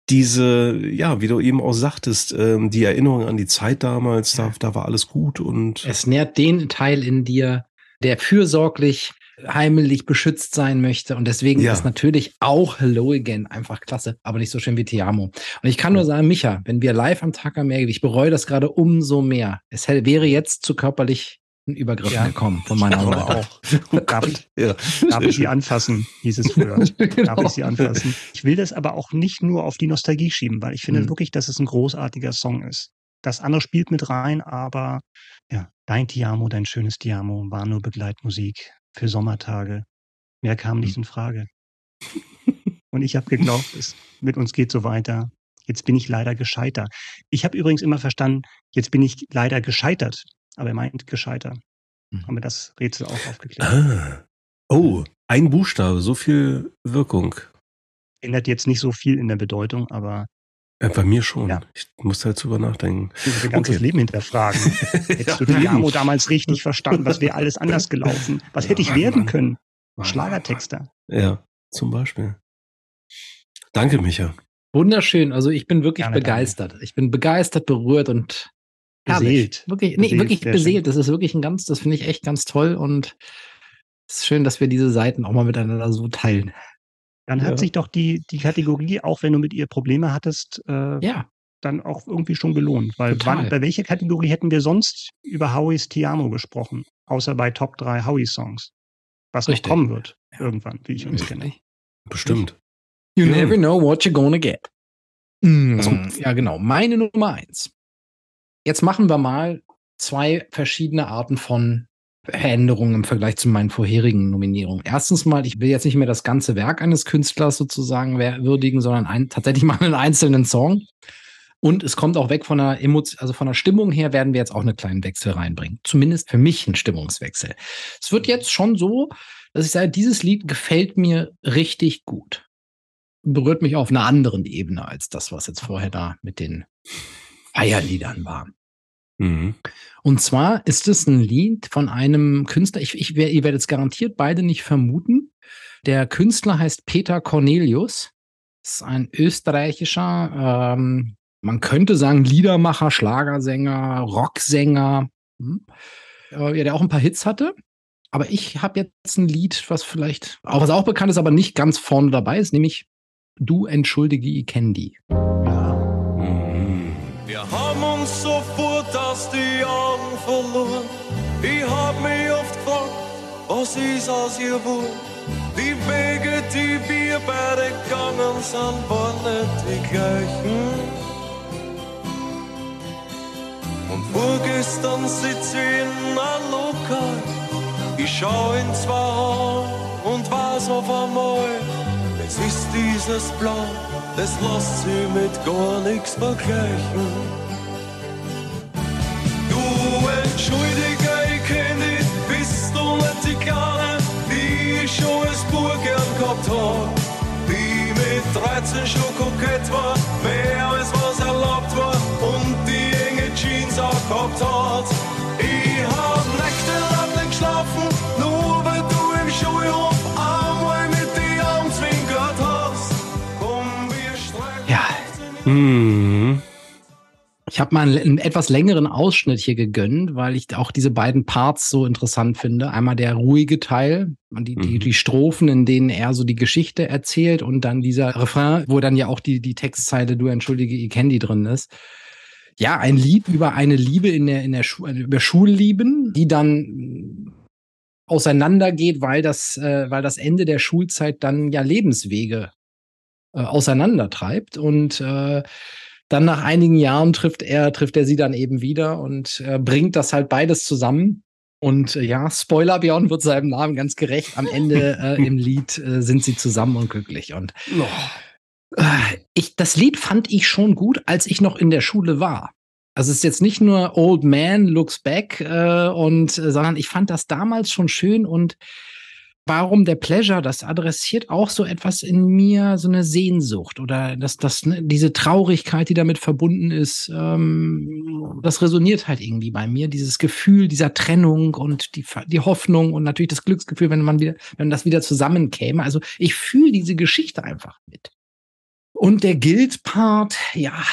Speaker 1: diese, ja, wie du eben auch sagtest, ähm, die Erinnerung an die Zeit damals, da, da war alles gut und.
Speaker 2: Es nährt den Teil in dir, der fürsorglich heimlich beschützt sein möchte. Und deswegen ja. ist natürlich auch Hello Again einfach klasse, aber nicht so schön wie Tiamo. Und ich kann nur sagen, Micha, wenn wir live am Tag am ich bereue das gerade umso mehr. Es wäre jetzt zu körperlich Übergriffen ja. gekommen von meiner Seite.
Speaker 3: auch. Darf ich, ja. darf ich sie anfassen, hieß es früher. genau. Darf ich sie anfassen. Ich will das aber auch nicht nur auf die Nostalgie schieben, weil ich finde mhm. wirklich, dass es ein großartiger Song ist. Das andere spielt mit rein, aber ja, dein Tiamo, dein schönes Tiamo war nur Begleitmusik für Sommertage. Mehr kam nicht hm. in Frage. Und ich habe geglaubt, es mit uns geht so weiter. Jetzt bin ich leider gescheitert. Ich habe übrigens immer verstanden, jetzt bin ich leider gescheitert. Aber er meint gescheiter. Mhm. Haben wir das Rätsel auch aufgeklärt. Ah.
Speaker 1: Oh, ein Buchstabe, so viel Wirkung.
Speaker 3: Ändert jetzt nicht so viel in der Bedeutung, aber.
Speaker 1: Ja, bei mir schon. Ja. Ich muss da jetzt drüber nachdenken.
Speaker 3: Du dein ganzes okay. Leben hinterfragen. Hättest ja, du die Amo damals richtig verstanden, was wäre alles anders gelaufen? Was hätte ich werden können? Schlagertexter.
Speaker 1: Ja, zum Beispiel. Danke, Micha.
Speaker 2: Wunderschön. Also ich bin wirklich Gerne, begeistert. Danke. Ich bin begeistert, berührt und beseelt. Wirklich, nee, beseelt, wirklich beseelt. Das ist wirklich ein ganz, das finde ich echt ganz toll und es ist schön, dass wir diese Seiten auch mal miteinander so teilen.
Speaker 3: Dann hat ja. sich doch die, die Kategorie, auch wenn du mit ihr Probleme hattest, äh, ja. dann auch irgendwie schon gelohnt. Weil wann, bei welcher Kategorie hätten wir sonst über Howies Tiamo gesprochen? Außer bei Top 3 Howie-Songs. Was Richtig. noch kommen wird, ja. irgendwann, wie ich uns kenne.
Speaker 1: Bestimmt.
Speaker 2: You ja. never know what you're gonna get. Mm, ja, genau. Meine Nummer eins. Jetzt machen wir mal zwei verschiedene Arten von Veränderungen im Vergleich zu meinen vorherigen Nominierungen. Erstens mal, ich will jetzt nicht mehr das ganze Werk eines Künstlers sozusagen würdigen, sondern ein, tatsächlich mal einen einzelnen Song. Und es kommt auch weg von der Emotion, also von der Stimmung her werden wir jetzt auch einen kleinen Wechsel reinbringen. Zumindest für mich ein Stimmungswechsel. Es wird jetzt schon so, dass ich sage, dieses Lied gefällt mir richtig gut. Berührt mich auf einer anderen Ebene als das, was jetzt vorher da mit den Feierliedern war. Mhm. Und zwar ist es ein Lied von einem Künstler, ich, ich, ihr werdet es garantiert beide nicht vermuten. Der Künstler heißt Peter Cornelius. Ist ein österreichischer, ähm, man könnte sagen, Liedermacher, Schlagersänger, Rocksänger, hm? äh, der auch ein paar Hits hatte. Aber ich habe jetzt ein Lied, was vielleicht, auch was auch bekannt ist, aber nicht ganz vorne dabei ist, nämlich Du entschuldige, ich kenn die. Ja.
Speaker 5: Ist aus ihr wohl? Die Wege, die wir beide gegangen sind, waren nicht die gleichen. Und vorgestern sitze ich in einem Lokal. Ich schau zwei Augen und weiß auf einmal, es ist dieses Blau, das lässt sich mit gar nichts vergleichen. Du entschuldige, 13 schon kokett war, mehr als was erlaubt war und die enge Jeans auch gehabt hat. Ich hab nächtelang nicht geschlafen, nur weil du im Schulhof einmal mit die Augen zwinkert hast. Komm, wir streiten.
Speaker 2: Ja. Mhm. Ich habe mal einen, einen, etwas längeren Ausschnitt hier gegönnt, weil ich auch diese beiden Parts so interessant finde. Einmal der ruhige Teil, die, die, mhm. die Strophen, in denen er so die Geschichte erzählt und dann dieser Refrain, wo dann ja auch die, die Textzeile Du entschuldige, ich kenne die drin ist. Ja, ein Lied über eine Liebe in der, in der Schu über Schullieben, die dann auseinandergeht, weil das, äh, weil das Ende der Schulzeit dann ja Lebenswege äh, auseinandertreibt und äh, dann nach einigen Jahren trifft er, trifft er sie dann eben wieder und äh, bringt das halt beides zusammen. Und äh, ja, Spoiler, Björn wird seinem Namen ganz gerecht. Am Ende äh, im Lied äh, sind sie zusammen und glücklich. Und äh, ich, das Lied fand ich schon gut, als ich noch in der Schule war. Also es ist jetzt nicht nur Old Man Looks Back äh, und, äh, sondern ich fand das damals schon schön und warum der Pleasure, das adressiert auch so etwas in mir, so eine Sehnsucht oder das, das, ne, diese Traurigkeit, die damit verbunden ist, ähm, das resoniert halt irgendwie bei mir, dieses Gefühl dieser Trennung und die, die Hoffnung und natürlich das Glücksgefühl, wenn man wieder, wenn das wieder zusammenkäme. Also ich fühle diese Geschichte einfach mit. Und der Guild-Part, ja,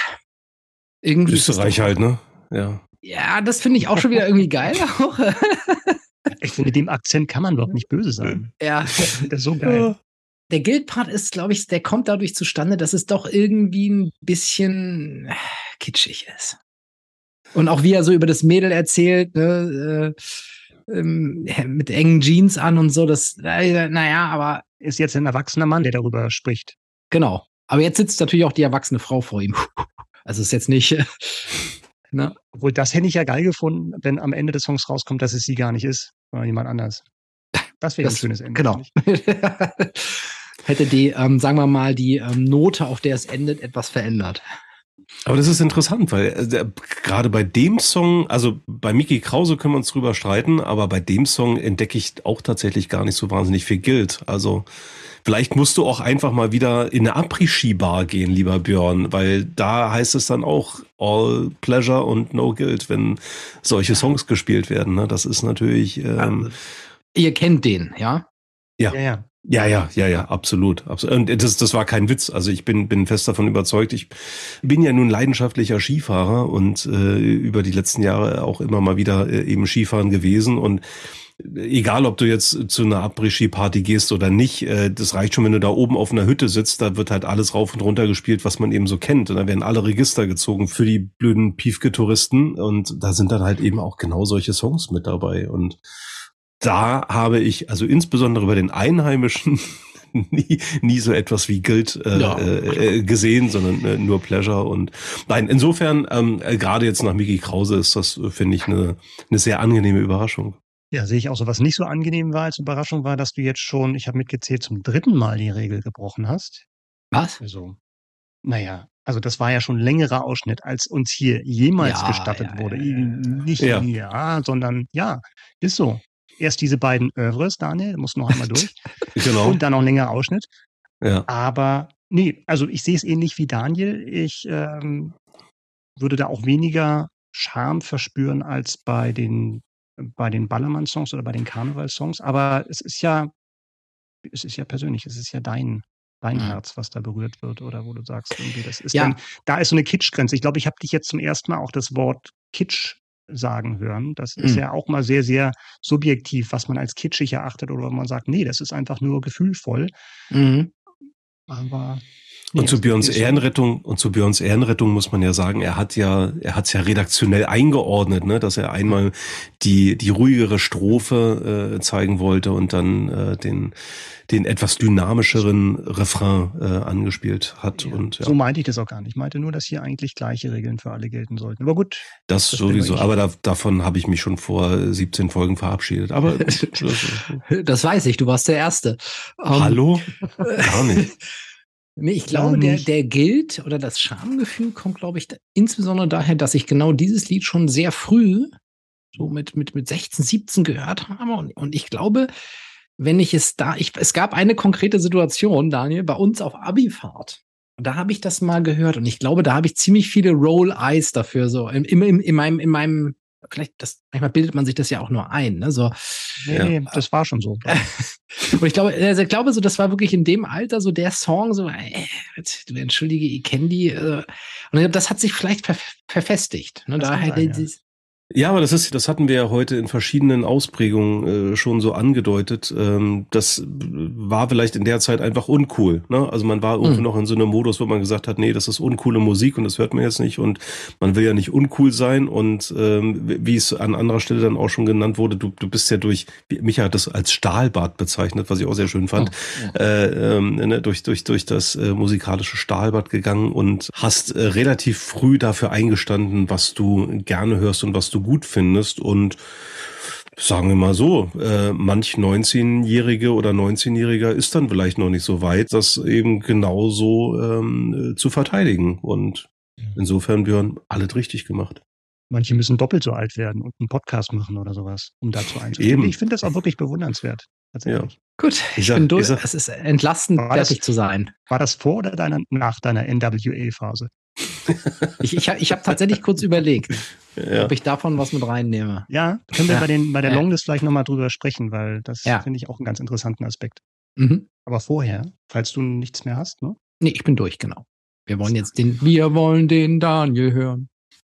Speaker 1: irgendwie. Österreich halt, ne?
Speaker 2: Ja. Ja, das finde ich auch schon wieder irgendwie geil. Auch.
Speaker 3: Ich finde, dem Akzent kann man überhaupt nicht böse sein.
Speaker 2: Ja.
Speaker 3: Das ist so geil.
Speaker 2: Der Guild-Part ist, glaube ich, der kommt dadurch zustande, dass es doch irgendwie ein bisschen kitschig ist. Und auch wie er so über das Mädel erzählt, ne, äh, ähm, mit engen Jeans an und so, das, äh, naja, aber.
Speaker 3: Ist jetzt ein erwachsener Mann, der darüber spricht.
Speaker 2: Genau. Aber jetzt sitzt natürlich auch die erwachsene Frau vor ihm. Also ist jetzt nicht.
Speaker 3: Ne? Obwohl, das hätte ich ja geil gefunden, wenn am Ende des Songs rauskommt, dass es sie gar nicht ist, sondern jemand anders. Das wäre ein schönes Ende.
Speaker 2: Genau. Hätte die, ähm, sagen wir mal, die ähm, Note, auf der es endet, etwas verändert.
Speaker 1: Aber das ist interessant, weil äh, gerade bei dem Song, also bei Mickey Krause können wir uns drüber streiten, aber bei dem Song entdecke ich auch tatsächlich gar nicht so wahnsinnig viel Guild. Also vielleicht musst du auch einfach mal wieder in eine Après-Ski-Bar gehen, lieber Björn, weil da heißt es dann auch All Pleasure und No Guild, wenn solche Songs gespielt werden. Ne? Das ist natürlich. Ähm,
Speaker 2: Ihr kennt den, ja?
Speaker 1: Ja. ja, ja. Ja, ja, ja, ja, absolut. Und das, das war kein Witz. Also ich bin, bin fest davon überzeugt. Ich bin ja nun leidenschaftlicher Skifahrer und äh, über die letzten Jahre auch immer mal wieder äh, eben Skifahren gewesen. Und egal, ob du jetzt zu einer Après-Ski-Party gehst oder nicht, äh, das reicht schon, wenn du da oben auf einer Hütte sitzt, da wird halt alles rauf und runter gespielt, was man eben so kennt. Und da werden alle Register gezogen für die blöden Piefke-Touristen. Und da sind dann halt eben auch genau solche Songs mit dabei. Und da habe ich also insbesondere bei den Einheimischen nie, nie so etwas wie Guild äh, ja. äh, gesehen, sondern äh, nur Pleasure und nein, insofern ähm, äh, gerade jetzt nach Miki Krause ist das äh, finde ich eine eine sehr angenehme Überraschung.
Speaker 3: Ja, sehe ich auch so. Was nicht so angenehm war als Überraschung war, dass du jetzt schon, ich habe mitgezählt, zum dritten Mal die Regel gebrochen hast.
Speaker 2: Was?
Speaker 3: Also, naja, also das war ja schon ein längerer Ausschnitt, als uns hier jemals ja, gestattet ja, wurde. Nicht ja, sondern ja, ist so erst diese beiden Övres, Daniel, muss noch einmal durch. genau. Und dann noch ein längerer Ausschnitt. Ja. Aber nee, also ich sehe es ähnlich wie Daniel. Ich ähm, würde da auch weniger Charme verspüren als bei den, bei den Ballermann-Songs oder bei den Karneval-Songs. Aber es ist ja, es ist ja persönlich, es ist ja dein, dein Herz, was da berührt wird oder wo du sagst, irgendwie, das ist ja. dann, da ist so eine Kitschgrenze. Ich glaube, ich habe dich jetzt zum ersten Mal auch das Wort Kitsch sagen hören. Das ist mhm. ja auch mal sehr, sehr subjektiv, was man als kitschig erachtet oder man sagt, nee, das ist einfach nur gefühlvoll. Mhm.
Speaker 1: Aber Nee, und zu Björns Ehrenrettung und zu Björns Ehrenrettung muss man ja sagen, er hat ja, er hat es ja redaktionell eingeordnet, ne, dass er einmal die die ruhigere Strophe äh, zeigen wollte und dann äh, den den etwas dynamischeren Refrain äh, angespielt hat. Ja, und,
Speaker 3: ja. So meinte ich das auch gar nicht. Ich meinte nur, dass hier eigentlich gleiche Regeln für alle gelten sollten. Aber gut.
Speaker 1: Das, das sowieso. Aber da, davon habe ich mich schon vor 17 Folgen verabschiedet. Aber das,
Speaker 2: das weiß ich. Du warst der Erste.
Speaker 1: Um, Hallo? Gar nicht.
Speaker 2: Ich glaube, der, der gilt oder das Schamgefühl kommt, glaube ich, insbesondere daher, dass ich genau dieses Lied schon sehr früh, so mit, mit, mit 16, 17 gehört habe. Und, und ich glaube, wenn ich es da, ich, es gab eine konkrete Situation, Daniel, bei uns auf Abifahrt. Und da habe ich das mal gehört und ich glaube, da habe ich ziemlich viele Roll Eyes dafür, so in, in, in, meinem, in meinem vielleicht, das, manchmal bildet man sich das ja auch nur ein, ne? So,
Speaker 3: nee, ja. das war schon so.
Speaker 2: und ich glaube, also ich glaube so, das war wirklich in dem Alter so der Song, so, ey, du entschuldige, ich kenne die. Äh, und das hat sich vielleicht ver verfestigt. Ne? Da halt sein, ja.
Speaker 1: Ja, aber das ist, das hatten wir ja heute in verschiedenen Ausprägungen äh, schon so angedeutet. Ähm, das war vielleicht in der Zeit einfach uncool. Ne? Also man war irgendwie mhm. noch in so einem Modus, wo man gesagt hat, nee, das ist uncoole Musik und das hört man jetzt nicht und man will ja nicht uncool sein und ähm, wie es an anderer Stelle dann auch schon genannt wurde, du, du bist ja durch, Micha hat das als Stahlbad bezeichnet, was ich auch sehr schön fand, oh, ja. äh, ähm, ne, durch, durch, durch das äh, musikalische Stahlbad gegangen und hast äh, relativ früh dafür eingestanden, was du gerne hörst und was du du gut findest und sagen wir mal so, äh, manch 19-Jährige oder 19-Jähriger ist dann vielleicht noch nicht so weit, das eben genauso ähm, zu verteidigen. Und insofern, Björn, alles richtig gemacht.
Speaker 3: Manche müssen doppelt so alt werden und einen Podcast machen oder sowas, um dazu einzusteigen. Ich finde das auch wirklich bewundernswert.
Speaker 2: Tatsächlich. Ja. Gut, ich sag, bin durch. Es ist entlastend, fertig das, zu sein.
Speaker 3: War das vor oder deiner, nach deiner NWA-Phase?
Speaker 2: Ich ich habe ich hab tatsächlich kurz überlegt, ja. ob ich davon was mit reinnehme.
Speaker 3: Ja, können wir ja. bei, den, bei der Longlist vielleicht nochmal drüber sprechen, weil das ja. finde ich auch einen ganz interessanten Aspekt. Mhm. Aber vorher, falls du nichts mehr hast, ne?
Speaker 2: Nee, ich bin durch, genau. Wir wollen jetzt den, wir wollen den Daniel hören.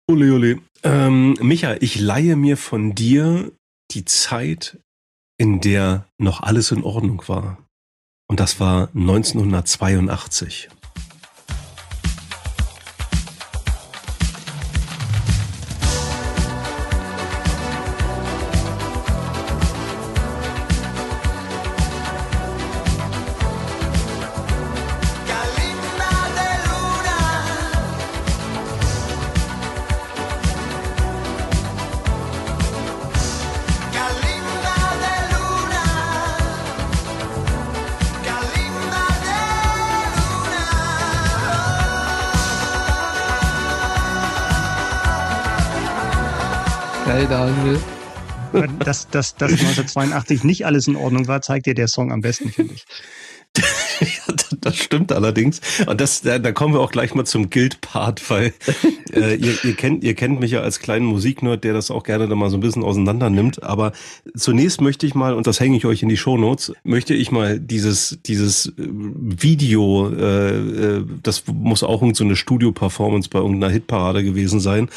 Speaker 1: Uli, uli. Ähm, Micha, ich leihe mir von dir die Zeit, in der noch alles in Ordnung war. Und das war 1982.
Speaker 3: Dass, dass, dass 1982 nicht alles in Ordnung war, zeigt dir der Song am besten, finde ich.
Speaker 1: das stimmt allerdings. Und das, da, da kommen wir auch gleich mal zum Guild-Part, weil äh, ihr, ihr, kennt, ihr kennt mich ja als kleinen Musiknerd, der das auch gerne da mal so ein bisschen auseinander nimmt. Aber zunächst möchte ich mal, und das hänge ich euch in die Shownotes, möchte ich mal dieses, dieses Video, äh, äh das muss auch so eine Studio-Performance bei irgendeiner Hitparade gewesen sein.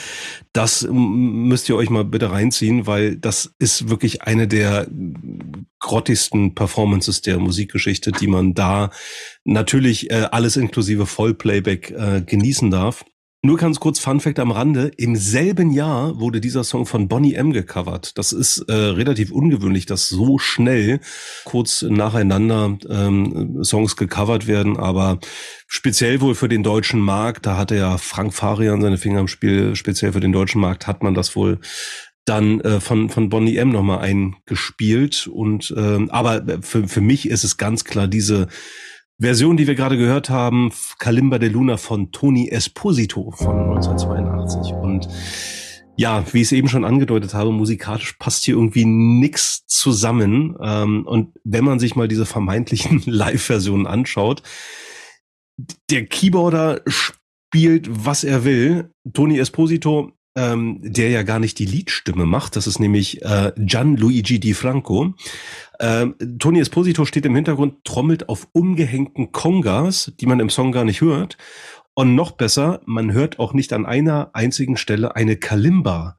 Speaker 1: Das müsst ihr euch mal bitte reinziehen, weil das ist wirklich eine der grottigsten Performances der Musikgeschichte, die man da natürlich äh, alles inklusive Vollplayback äh, genießen darf. Nur ganz kurz Fun Fact am Rande. Im selben Jahr wurde dieser Song von Bonnie M gecovert. Das ist äh, relativ ungewöhnlich, dass so schnell kurz nacheinander ähm, Songs gecovert werden, aber speziell wohl für den deutschen Markt, da hatte ja Frank Farian seine Finger im Spiel, speziell für den deutschen Markt hat man das wohl dann äh, von von Bonnie M nochmal eingespielt und ähm, aber für für mich ist es ganz klar diese Version, die wir gerade gehört haben, Kalimba de Luna von Tony Esposito von 1982. Und ja, wie ich es eben schon angedeutet habe, musikalisch passt hier irgendwie nix zusammen. Ähm, und wenn man sich mal diese vermeintlichen Live-Versionen anschaut, der Keyboarder spielt, was er will. Tony Esposito ähm, der ja gar nicht die Liedstimme macht. Das ist nämlich äh, Gianluigi Di Franco. Ähm, Tony Esposito steht im Hintergrund, trommelt auf umgehängten Congas, die man im Song gar nicht hört. Und noch besser, man hört auch nicht an einer einzigen Stelle eine Kalimba.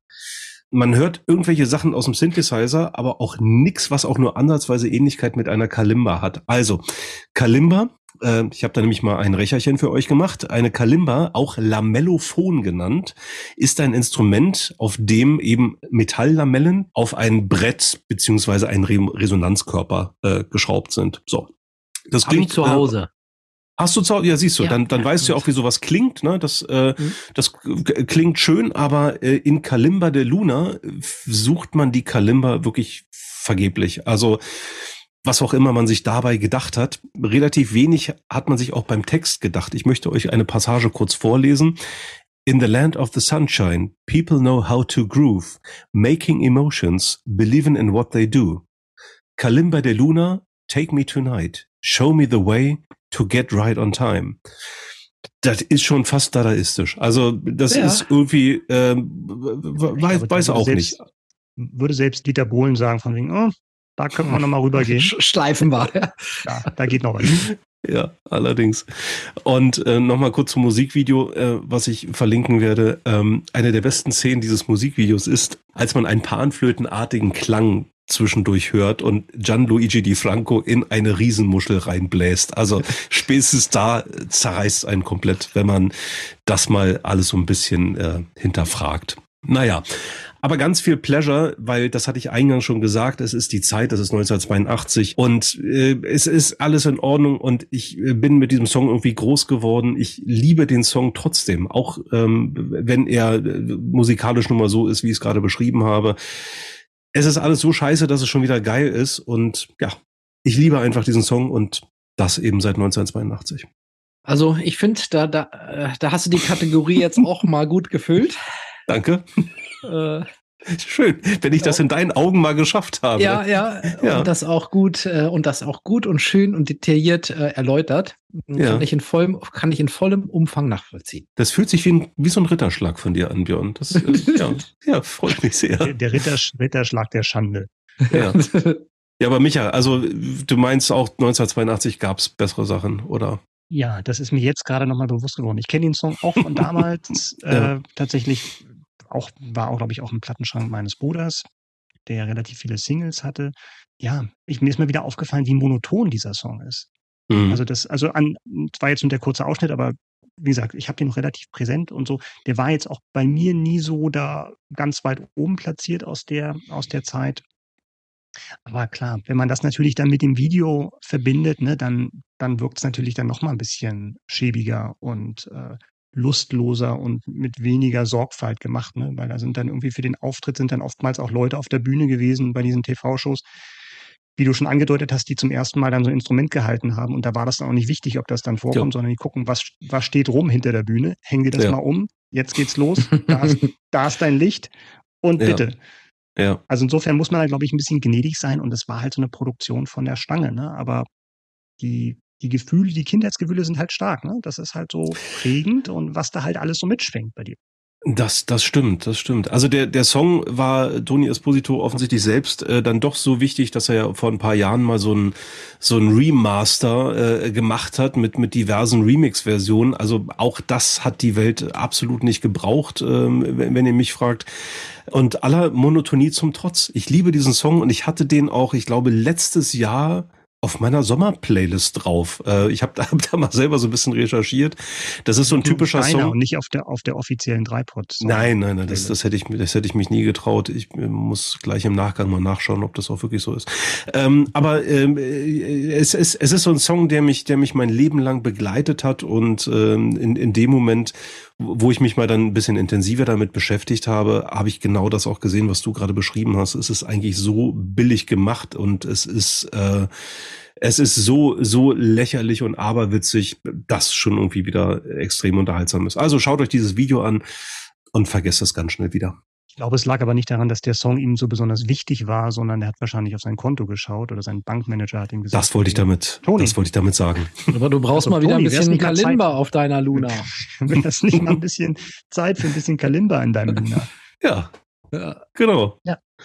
Speaker 1: Man hört irgendwelche Sachen aus dem Synthesizer, aber auch nichts, was auch nur ansatzweise Ähnlichkeit mit einer Kalimba hat. Also, Kalimba äh, ich habe da nämlich mal ein Recherchen für euch gemacht. Eine Kalimba, auch Lamellophon genannt, ist ein Instrument, auf dem eben Metalllamellen auf ein Brett beziehungsweise ein Re Resonanzkörper äh, geschraubt sind. So.
Speaker 2: Das klingt zu Hause. Äh,
Speaker 1: Hast du zu Hause? Ja, siehst du, ja, dann, dann ja, weißt du ja auch, wie sowas klingt. Ne? Das, äh, mhm. das klingt schön, aber äh, in Kalimba de Luna sucht man die Kalimba wirklich vergeblich. Also was auch immer man sich dabei gedacht hat. Relativ wenig hat man sich auch beim Text gedacht. Ich möchte euch eine Passage kurz vorlesen. In the land of the sunshine, people know how to groove, making emotions, believing in what they do. Kalimba de Luna, take me tonight, show me the way to get right on time. Das ist schon fast dadaistisch. Also das ja. ist irgendwie, ähm, weiß, weiß auch
Speaker 3: selbst,
Speaker 1: nicht.
Speaker 3: Würde selbst Dieter Bohlen sagen von wegen, oh, da können wir nochmal rübergehen.
Speaker 2: Schleifen war, ja.
Speaker 3: ja. Da geht noch was.
Speaker 1: Ja, allerdings. Und äh, nochmal kurz zum Musikvideo, äh, was ich verlinken werde. Ähm, eine der besten Szenen dieses Musikvideos ist, als man einen panflötenartigen Klang zwischendurch hört und Gianluigi Di Franco in eine Riesenmuschel reinbläst. Also spätestens da zerreißt einen komplett, wenn man das mal alles so ein bisschen äh, hinterfragt. Naja, aber ganz viel Pleasure, weil das hatte ich eingangs schon gesagt, es ist die Zeit, das ist 1982 und äh, es ist alles in Ordnung und ich äh, bin mit diesem Song irgendwie groß geworden. Ich liebe den Song trotzdem, auch ähm, wenn er äh, musikalisch nun mal so ist, wie ich es gerade beschrieben habe. Es ist alles so scheiße, dass es schon wieder geil ist und ja, ich liebe einfach diesen Song und das eben seit 1982.
Speaker 2: Also ich finde, da, da, äh, da hast du die Kategorie jetzt auch mal gut gefüllt.
Speaker 1: Danke. Äh, Schön, wenn ich das in deinen Augen mal geschafft habe.
Speaker 2: Ja, ja, ja. und das auch gut äh, und das auch gut und schön und detailliert äh, erläutert, ja. kann ich in vollem kann ich in vollem Umfang nachvollziehen.
Speaker 1: Das fühlt sich wie, ein, wie so ein Ritterschlag von dir an, Björn. Das äh, ja, ja, freut mich sehr.
Speaker 3: Der, der Ritters, Ritterschlag der Schande.
Speaker 1: Ja. ja, aber Micha, also du meinst auch 1982 gab es bessere Sachen, oder?
Speaker 3: Ja, das ist mir jetzt gerade nochmal bewusst geworden. Ich kenne den Song auch von damals ja. äh, tatsächlich auch, war auch, glaube ich, auch im Plattenschrank meines Bruders, der relativ viele Singles hatte. Ja, ich, mir ist mal wieder aufgefallen, wie monoton dieser Song ist. Mhm. Also das, also an, war jetzt nur der kurze Ausschnitt, aber wie gesagt, ich habe den noch relativ präsent und so. Der war jetzt auch bei mir nie so da ganz weit oben platziert aus der, aus der Zeit. Aber klar, wenn man das natürlich dann mit dem Video verbindet, ne, dann, dann wirkt es natürlich dann noch mal ein bisschen schäbiger und äh, lustloser und mit weniger Sorgfalt gemacht, ne? weil da sind dann irgendwie für den Auftritt sind dann oftmals auch Leute auf der Bühne gewesen bei diesen TV-Shows, wie du schon angedeutet hast, die zum ersten Mal dann so ein Instrument gehalten haben und da war das dann auch nicht wichtig, ob das dann vorkommt, ja. sondern die gucken, was, was steht rum hinter der Bühne, hängen die das ja. mal um, jetzt geht's los, da ist, da ist dein Licht und bitte.
Speaker 1: Ja. Ja.
Speaker 3: Also insofern muss man da, glaube ich, ein bisschen gnädig sein und es war halt so eine Produktion von der Stange, ne? Aber die, die Gefühle, die Kindheitsgefühle sind halt stark, ne? Das ist halt so prägend und was da halt alles so mitschwingt bei dir.
Speaker 1: Das, das stimmt, das stimmt. Also der, der Song war Toni Esposito offensichtlich selbst äh, dann doch so wichtig, dass er ja vor ein paar Jahren mal so ein, so ein Remaster äh, gemacht hat mit, mit diversen Remix-Versionen. Also auch das hat die Welt absolut nicht gebraucht, ähm, wenn, wenn ihr mich fragt. Und aller Monotonie zum Trotz. Ich liebe diesen Song und ich hatte den auch, ich glaube, letztes Jahr auf meiner Sommerplaylist drauf. Äh, ich habe da, hab da mal selber so ein bisschen recherchiert. Das ist so ein typischer
Speaker 3: Deiner
Speaker 1: Song.
Speaker 3: Und nicht auf der, auf der offiziellen Dreipod.
Speaker 1: Nein, nein, nein, das, das hätte ich, das hätte ich mich nie getraut. Ich äh, muss gleich im Nachgang mal nachschauen, ob das auch wirklich so ist. Ähm, aber ähm, äh, es, es, es ist so ein Song, der mich, der mich mein Leben lang begleitet hat und ähm, in, in dem Moment, wo ich mich mal dann ein bisschen intensiver damit beschäftigt habe, habe ich genau das auch gesehen, was du gerade beschrieben hast. Es ist eigentlich so billig gemacht und es ist äh, es ist so so lächerlich und aberwitzig, dass schon irgendwie wieder extrem unterhaltsam ist. Also schaut euch dieses Video an und vergesst es ganz schnell wieder.
Speaker 3: Ich glaube, es lag aber nicht daran, dass der Song ihm so besonders wichtig war, sondern er hat wahrscheinlich auf sein Konto geschaut oder sein Bankmanager hat ihm gesagt.
Speaker 1: Das wollte ich damit,
Speaker 3: Toni.
Speaker 1: das wollte ich damit sagen.
Speaker 2: Aber du brauchst
Speaker 3: Also,
Speaker 2: mal wieder
Speaker 3: Toni,
Speaker 2: ein bisschen Kalimba auf deiner Luna.
Speaker 3: Wenn das nicht mal ein bisschen Zeit für ein bisschen Kalimba in deinem Luna.
Speaker 1: Ja,
Speaker 2: Ja,
Speaker 1: genau.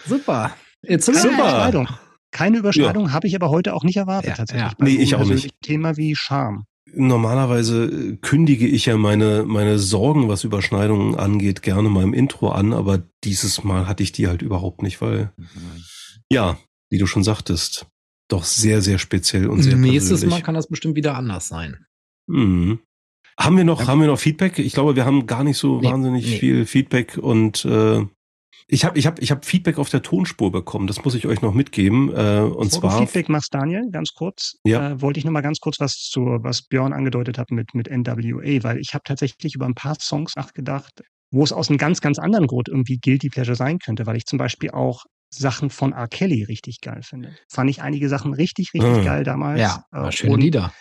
Speaker 2: super. It's
Speaker 3: Keine
Speaker 1: Super.
Speaker 3: Überschneidung. Keine Überschneidung habe ich aber heute auch nicht erwartet
Speaker 2: Ja,
Speaker 3: tatsächlich.
Speaker 2: ja.
Speaker 3: Bei
Speaker 1: Nee, ich auch nicht.
Speaker 3: persönlichen Thema wie Charme.
Speaker 1: Normalerweise äh, kündige ich ja meine, meine Sorgen, was Überschneidungen angeht, gerne mal im Intro an, aber dieses Mal hatte ich die halt überhaupt nicht, weil, ja, wie du schon sagtest, doch sehr, sehr speziell und sehr
Speaker 2: Nächstes
Speaker 1: persönlich.
Speaker 2: Mal kann das bestimmt wieder anders sein.
Speaker 1: Mhm. Haben wir noch, haben wir noch Feedback? Ich glaube, wir haben gar nicht so
Speaker 2: Nee,
Speaker 1: wahnsinnig
Speaker 2: nee.
Speaker 1: viel Feedback und äh, ich habe ich hab, ich hab Feedback auf der Tonspur bekommen. Das muss ich euch noch mitgeben. Äh, und
Speaker 3: Bevor du
Speaker 1: zwar
Speaker 3: Feedback machst, Daniel, ganz kurz,
Speaker 1: Ja.
Speaker 3: äh, wollte ich noch mal ganz kurz was zu, was Björn angedeutet hat mit, mit NWA, weil ich habe tatsächlich über ein paar Songs nachgedacht, wo es aus einem ganz, ganz anderen Grund irgendwie Guilty Pleasure sein könnte, weil ich zum Beispiel auch Sachen von R. Kelly richtig geil finde. Fand ich einige Sachen richtig, richtig
Speaker 1: Ah.
Speaker 3: geil damals.
Speaker 2: Ja,
Speaker 3: Äh,
Speaker 2: aber schöne Lieder.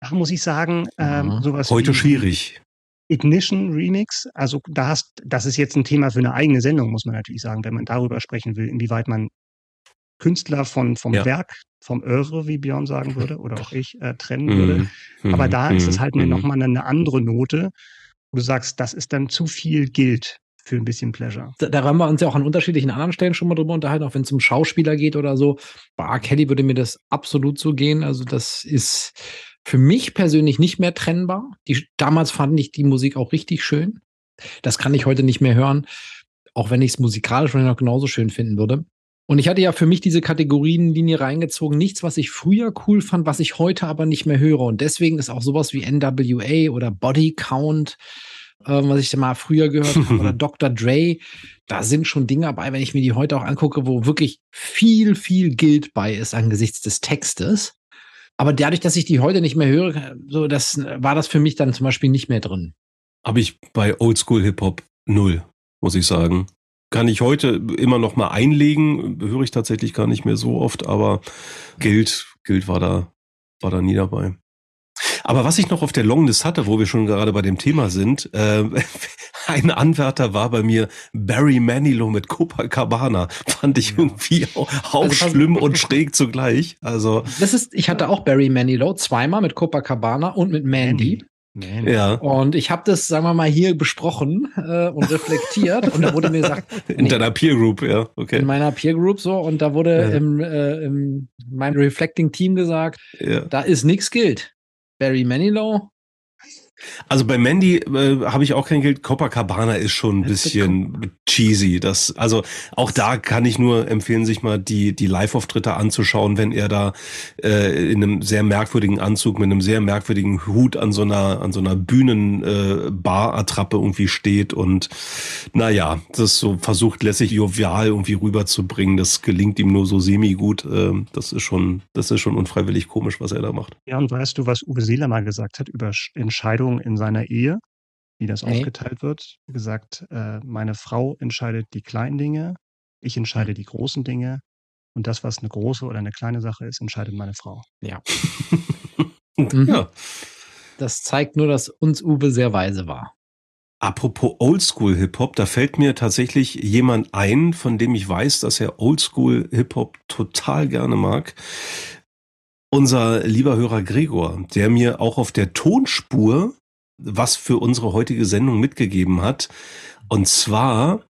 Speaker 3: Da muss ich sagen, ähm,
Speaker 2: Mhm.
Speaker 3: sowas
Speaker 1: heute
Speaker 3: wie
Speaker 1: schwierig.
Speaker 3: Ignition Remix, also da hast, das ist jetzt ein Thema für eine eigene Sendung, muss man natürlich sagen, wenn man darüber sprechen will, inwieweit man Künstler von, vom
Speaker 1: Ja.
Speaker 3: Werk, vom Oeuvre, wie Björn sagen würde, oder auch ich, äh, trennen würde.
Speaker 1: Mhm.
Speaker 3: Aber da ist es halt
Speaker 1: Mhm.
Speaker 3: nochmal eine andere Note, wo du sagst, das ist dann zu viel Guild für ein bisschen Pleasure.
Speaker 2: Da, da haben wir uns ja auch an unterschiedlichen anderen Stellen schon mal drüber unterhalten, auch wenn es um Schauspieler geht oder so. Bei R. Kelly würde mir das absolut so gehen. Also das ist für mich persönlich nicht mehr trennbar. Die, damals fand ich die Musik auch richtig schön. Das kann ich heute nicht mehr hören, auch wenn ich es musikalisch noch genauso schön finden würde. Und ich hatte ja für mich diese Kategorienlinie reingezogen. Nichts, was ich früher cool fand, was ich heute aber nicht mehr höre. Und deswegen ist auch sowas wie NWA oder Body Count, ähm, was ich mal früher gehört habe, oder Dr. Dre, da sind schon Dinge dabei, wenn ich mir die heute auch angucke, wo wirklich viel, viel Gilt bei ist angesichts des Textes. Aber dadurch, dass ich die heute nicht mehr höre, so das war das für mich dann zum Beispiel nicht mehr drin.
Speaker 1: Habe ich bei Oldschool Hip Hop null, muss ich sagen. Kann ich heute immer noch mal einlegen, höre ich tatsächlich gar nicht mehr so oft, aber Guild, Guild war da, war da nie dabei. Aber was ich noch auf der Longlist hatte, wo wir schon gerade bei dem Thema sind, äh, ein Anwärter war bei mir Barry Manilow mit Copacabana. Fand ich irgendwie auch, auch
Speaker 2: Also
Speaker 1: schlimm und schräg zugleich. Also,
Speaker 2: Das ist, ich hatte auch Barry Manilow zweimal mit Copacabana und mit Mandy.
Speaker 3: Man.
Speaker 1: ja,
Speaker 2: Und ich habe das, sagen wir mal, hier besprochen äh, und reflektiert. und da wurde mir gesagt,
Speaker 1: in
Speaker 2: nee,
Speaker 1: deiner Peer Group, ja, okay.
Speaker 2: in meiner Peer Group so, und da wurde
Speaker 1: Ja.
Speaker 2: im, äh, im meinem Reflecting Team gesagt,
Speaker 1: Ja.
Speaker 2: da ist nichts gilt. Barry Manilow,
Speaker 1: Also bei Mandy äh, habe ich auch kein Geld. Copacabana ist schon ein bisschen cheesy. Das, also auch da kann ich nur empfehlen, sich mal die, die Live-Auftritte anzuschauen, wenn er da äh, in einem sehr merkwürdigen Anzug mit einem sehr merkwürdigen Hut an so einer, an so einer Bühnenbar-Attrappe irgendwie steht und naja, das so versucht lässig jovial irgendwie rüberzubringen. Das gelingt ihm nur so semi-gut. Ähm, das ist schon, das ist schon unfreiwillig komisch, was er da macht.
Speaker 3: Ja, und weißt du, was Uwe Seeler mal gesagt hat über Sch- Entscheidungen in seiner Ehe, wie das
Speaker 2: Nee.
Speaker 3: aufgeteilt wird? Gesagt, äh, meine Frau entscheidet die kleinen Dinge, ich entscheide die großen Dinge und das, was eine große oder eine kleine Sache ist, entscheidet meine Frau.
Speaker 2: ja. Mhm.
Speaker 1: Ja.
Speaker 2: Das zeigt nur, dass uns Uwe sehr weise war.
Speaker 1: Apropos Oldschool Hip-Hop, da fällt mir tatsächlich jemand ein, von dem ich weiß, dass er Oldschool Hip-Hop total gerne mag. Unser lieber Hörer Gregor, der mir auch auf der Tonspur was für unsere heutige Sendung mitgegeben hat. Und zwar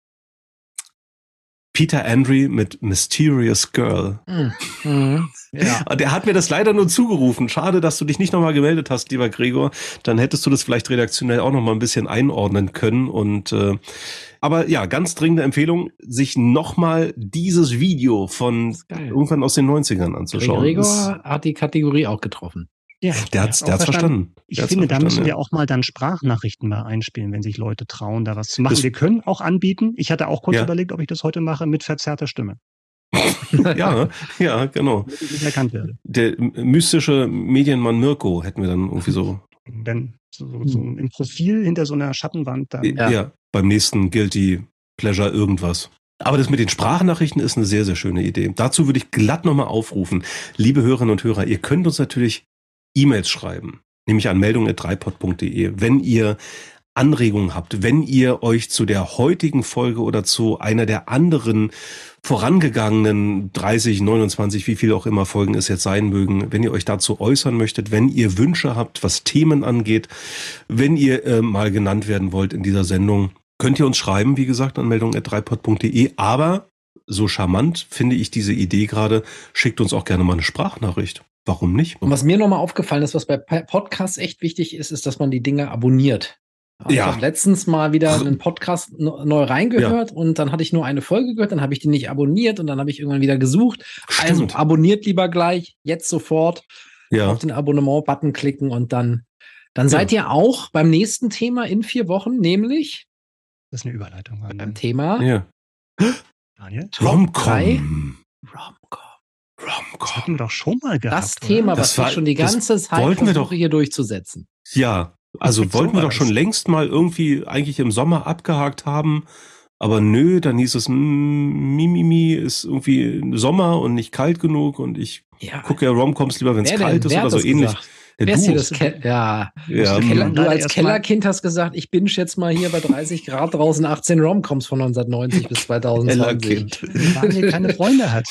Speaker 1: Peter Andre mit Mysterious Girl. Mhm. Mhm. Ja. Der hat mir das leider nur zugerufen. Schade, dass du dich nicht nochmal gemeldet hast, lieber Gregor. Dann hättest du das vielleicht redaktionell auch nochmal ein bisschen einordnen können. Und äh, aber ja, ganz dringende Empfehlung, sich nochmal dieses Video von irgendwann aus den 90ern anzuschauen.
Speaker 2: Gregor hat die Kategorie auch getroffen.
Speaker 1: Ja, der hat's, der hat's verstanden.
Speaker 3: Ich der finde, da müssen ja. wir auch mal dann Sprachnachrichten mal einspielen, wenn sich Leute trauen, da was zu machen. Das wir können auch anbieten. Ich hatte auch kurz ja. überlegt, ob ich das heute mache mit verzerrter Stimme.
Speaker 1: ja, ja, genau.
Speaker 3: Erkannt werde.
Speaker 1: Der mystische Medienmann Mirko hätten wir dann irgendwie so.
Speaker 3: Wenn so, so hm. im Profil hinter so einer Schattenwand dann.
Speaker 1: Ja, ja beim nächsten Guilty Pleasure irgendwas. Aber das mit den Sprachnachrichten ist eine sehr, sehr schöne Idee. Dazu würde ich glatt nochmal aufrufen. Liebe Hörerinnen und Hörer, ihr könnt uns natürlich E-Mails schreiben, nämlich an meldung.dreipod.de, wenn ihr Anregungen habt, wenn ihr euch zu der heutigen Folge oder zu einer der anderen vorangegangenen 30, 29, wie viel auch immer Folgen es jetzt sein mögen, wenn ihr euch dazu äußern möchtet, wenn ihr Wünsche habt, was Themen angeht, wenn ihr äh, mal genannt werden wollt in dieser Sendung, könnt ihr uns schreiben, wie gesagt, an meldung.dreipod.de, aber so charmant finde ich diese Idee gerade, schickt uns auch gerne mal eine Sprachnachricht. Warum nicht?
Speaker 2: Und was mir nochmal aufgefallen ist, was bei Podcasts echt wichtig ist, ist, dass man die Dinge abonniert. Also ja. Ich habe letztens mal wieder einen Podcast neu reingehört ja. und dann hatte ich nur eine Folge gehört, dann habe ich die nicht abonniert und dann habe ich irgendwann wieder gesucht. Also Stimmt. Also abonniert lieber gleich, jetzt sofort ja. auf den Abonnement-Button klicken und dann, dann seid ihr auch beim nächsten Thema in vier Wochen, nämlich.
Speaker 3: Das ist eine Überleitung.
Speaker 2: Beim Thema.
Speaker 1: Ja.
Speaker 3: Daniel?
Speaker 1: Romcom.
Speaker 3: Romcom. Romcom. Das hatten wir doch schon mal gehabt.
Speaker 2: Das Thema, oder? was war, schon die ganze Zeit
Speaker 1: versuche
Speaker 2: hier durchzusetzen.
Speaker 1: Ja, also wollten wir doch schon längst mal irgendwie eigentlich im Sommer abgehakt haben. Aber nö, dann hieß es, Mimimi ist irgendwie Sommer und nicht kalt genug und ich ja. gucke ja Romcoms lieber, wenn es kalt denn, ist oder so ähnlich.
Speaker 2: Ja, Wer das Ke ja. ja. Keller, du als Kellerkind hast gesagt, ich binge jetzt mal hier bei 30 Grad draußen 18 Romcoms von 1990 bis 2020.
Speaker 3: Weil er keine Freunde hat.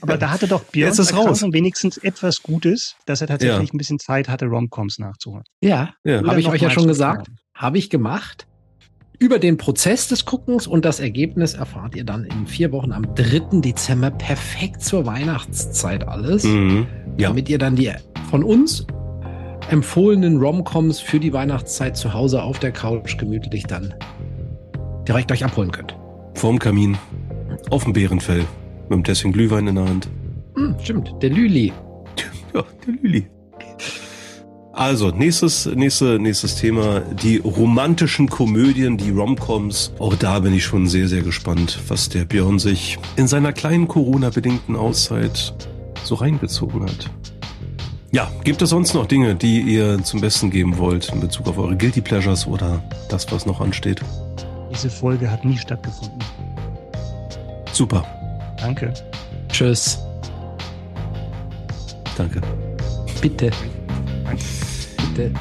Speaker 3: Aber da hatte doch Björn
Speaker 1: Jetzt ist raus.
Speaker 3: wenigstens etwas Gutes, dass er tatsächlich ja. ein bisschen Zeit hatte, Romcoms nachzuholen.
Speaker 2: Ja, ja. habe ich euch ja schon gesagt. Habe ich gemacht. Über den Prozess des Guckens und das Ergebnis erfahrt ihr dann in vier Wochen am 3. Dezember perfekt zur Weihnachtszeit alles. Mhm. Ja. Damit ihr dann die von uns empfohlenen Romcoms für die Weihnachtszeit zu Hause auf der Couch gemütlich dann direkt euch abholen könnt.
Speaker 1: Vorm Kamin, auf dem Bärenfell. Mit dem Tässchen Glühwein in der Hand.
Speaker 2: Hm, stimmt, der Lüli.
Speaker 1: Ja, der Lüli. Also, nächstes, nächste, nächstes Thema. Die romantischen Komödien, die Romcoms. Auch da bin ich schon sehr, sehr gespannt, was der Björn sich in seiner kleinen Corona-bedingten Auszeit so reingezogen hat. Ja, gibt es sonst noch Dinge, die ihr zum Besten geben wollt in Bezug auf eure Guilty Pleasures oder das, was noch ansteht?
Speaker 3: Diese Folge hat nie stattgefunden.
Speaker 1: Super.
Speaker 3: Danke.
Speaker 2: Tschüss.
Speaker 1: Danke.
Speaker 2: Bitte.
Speaker 3: Danke.
Speaker 2: Bitte.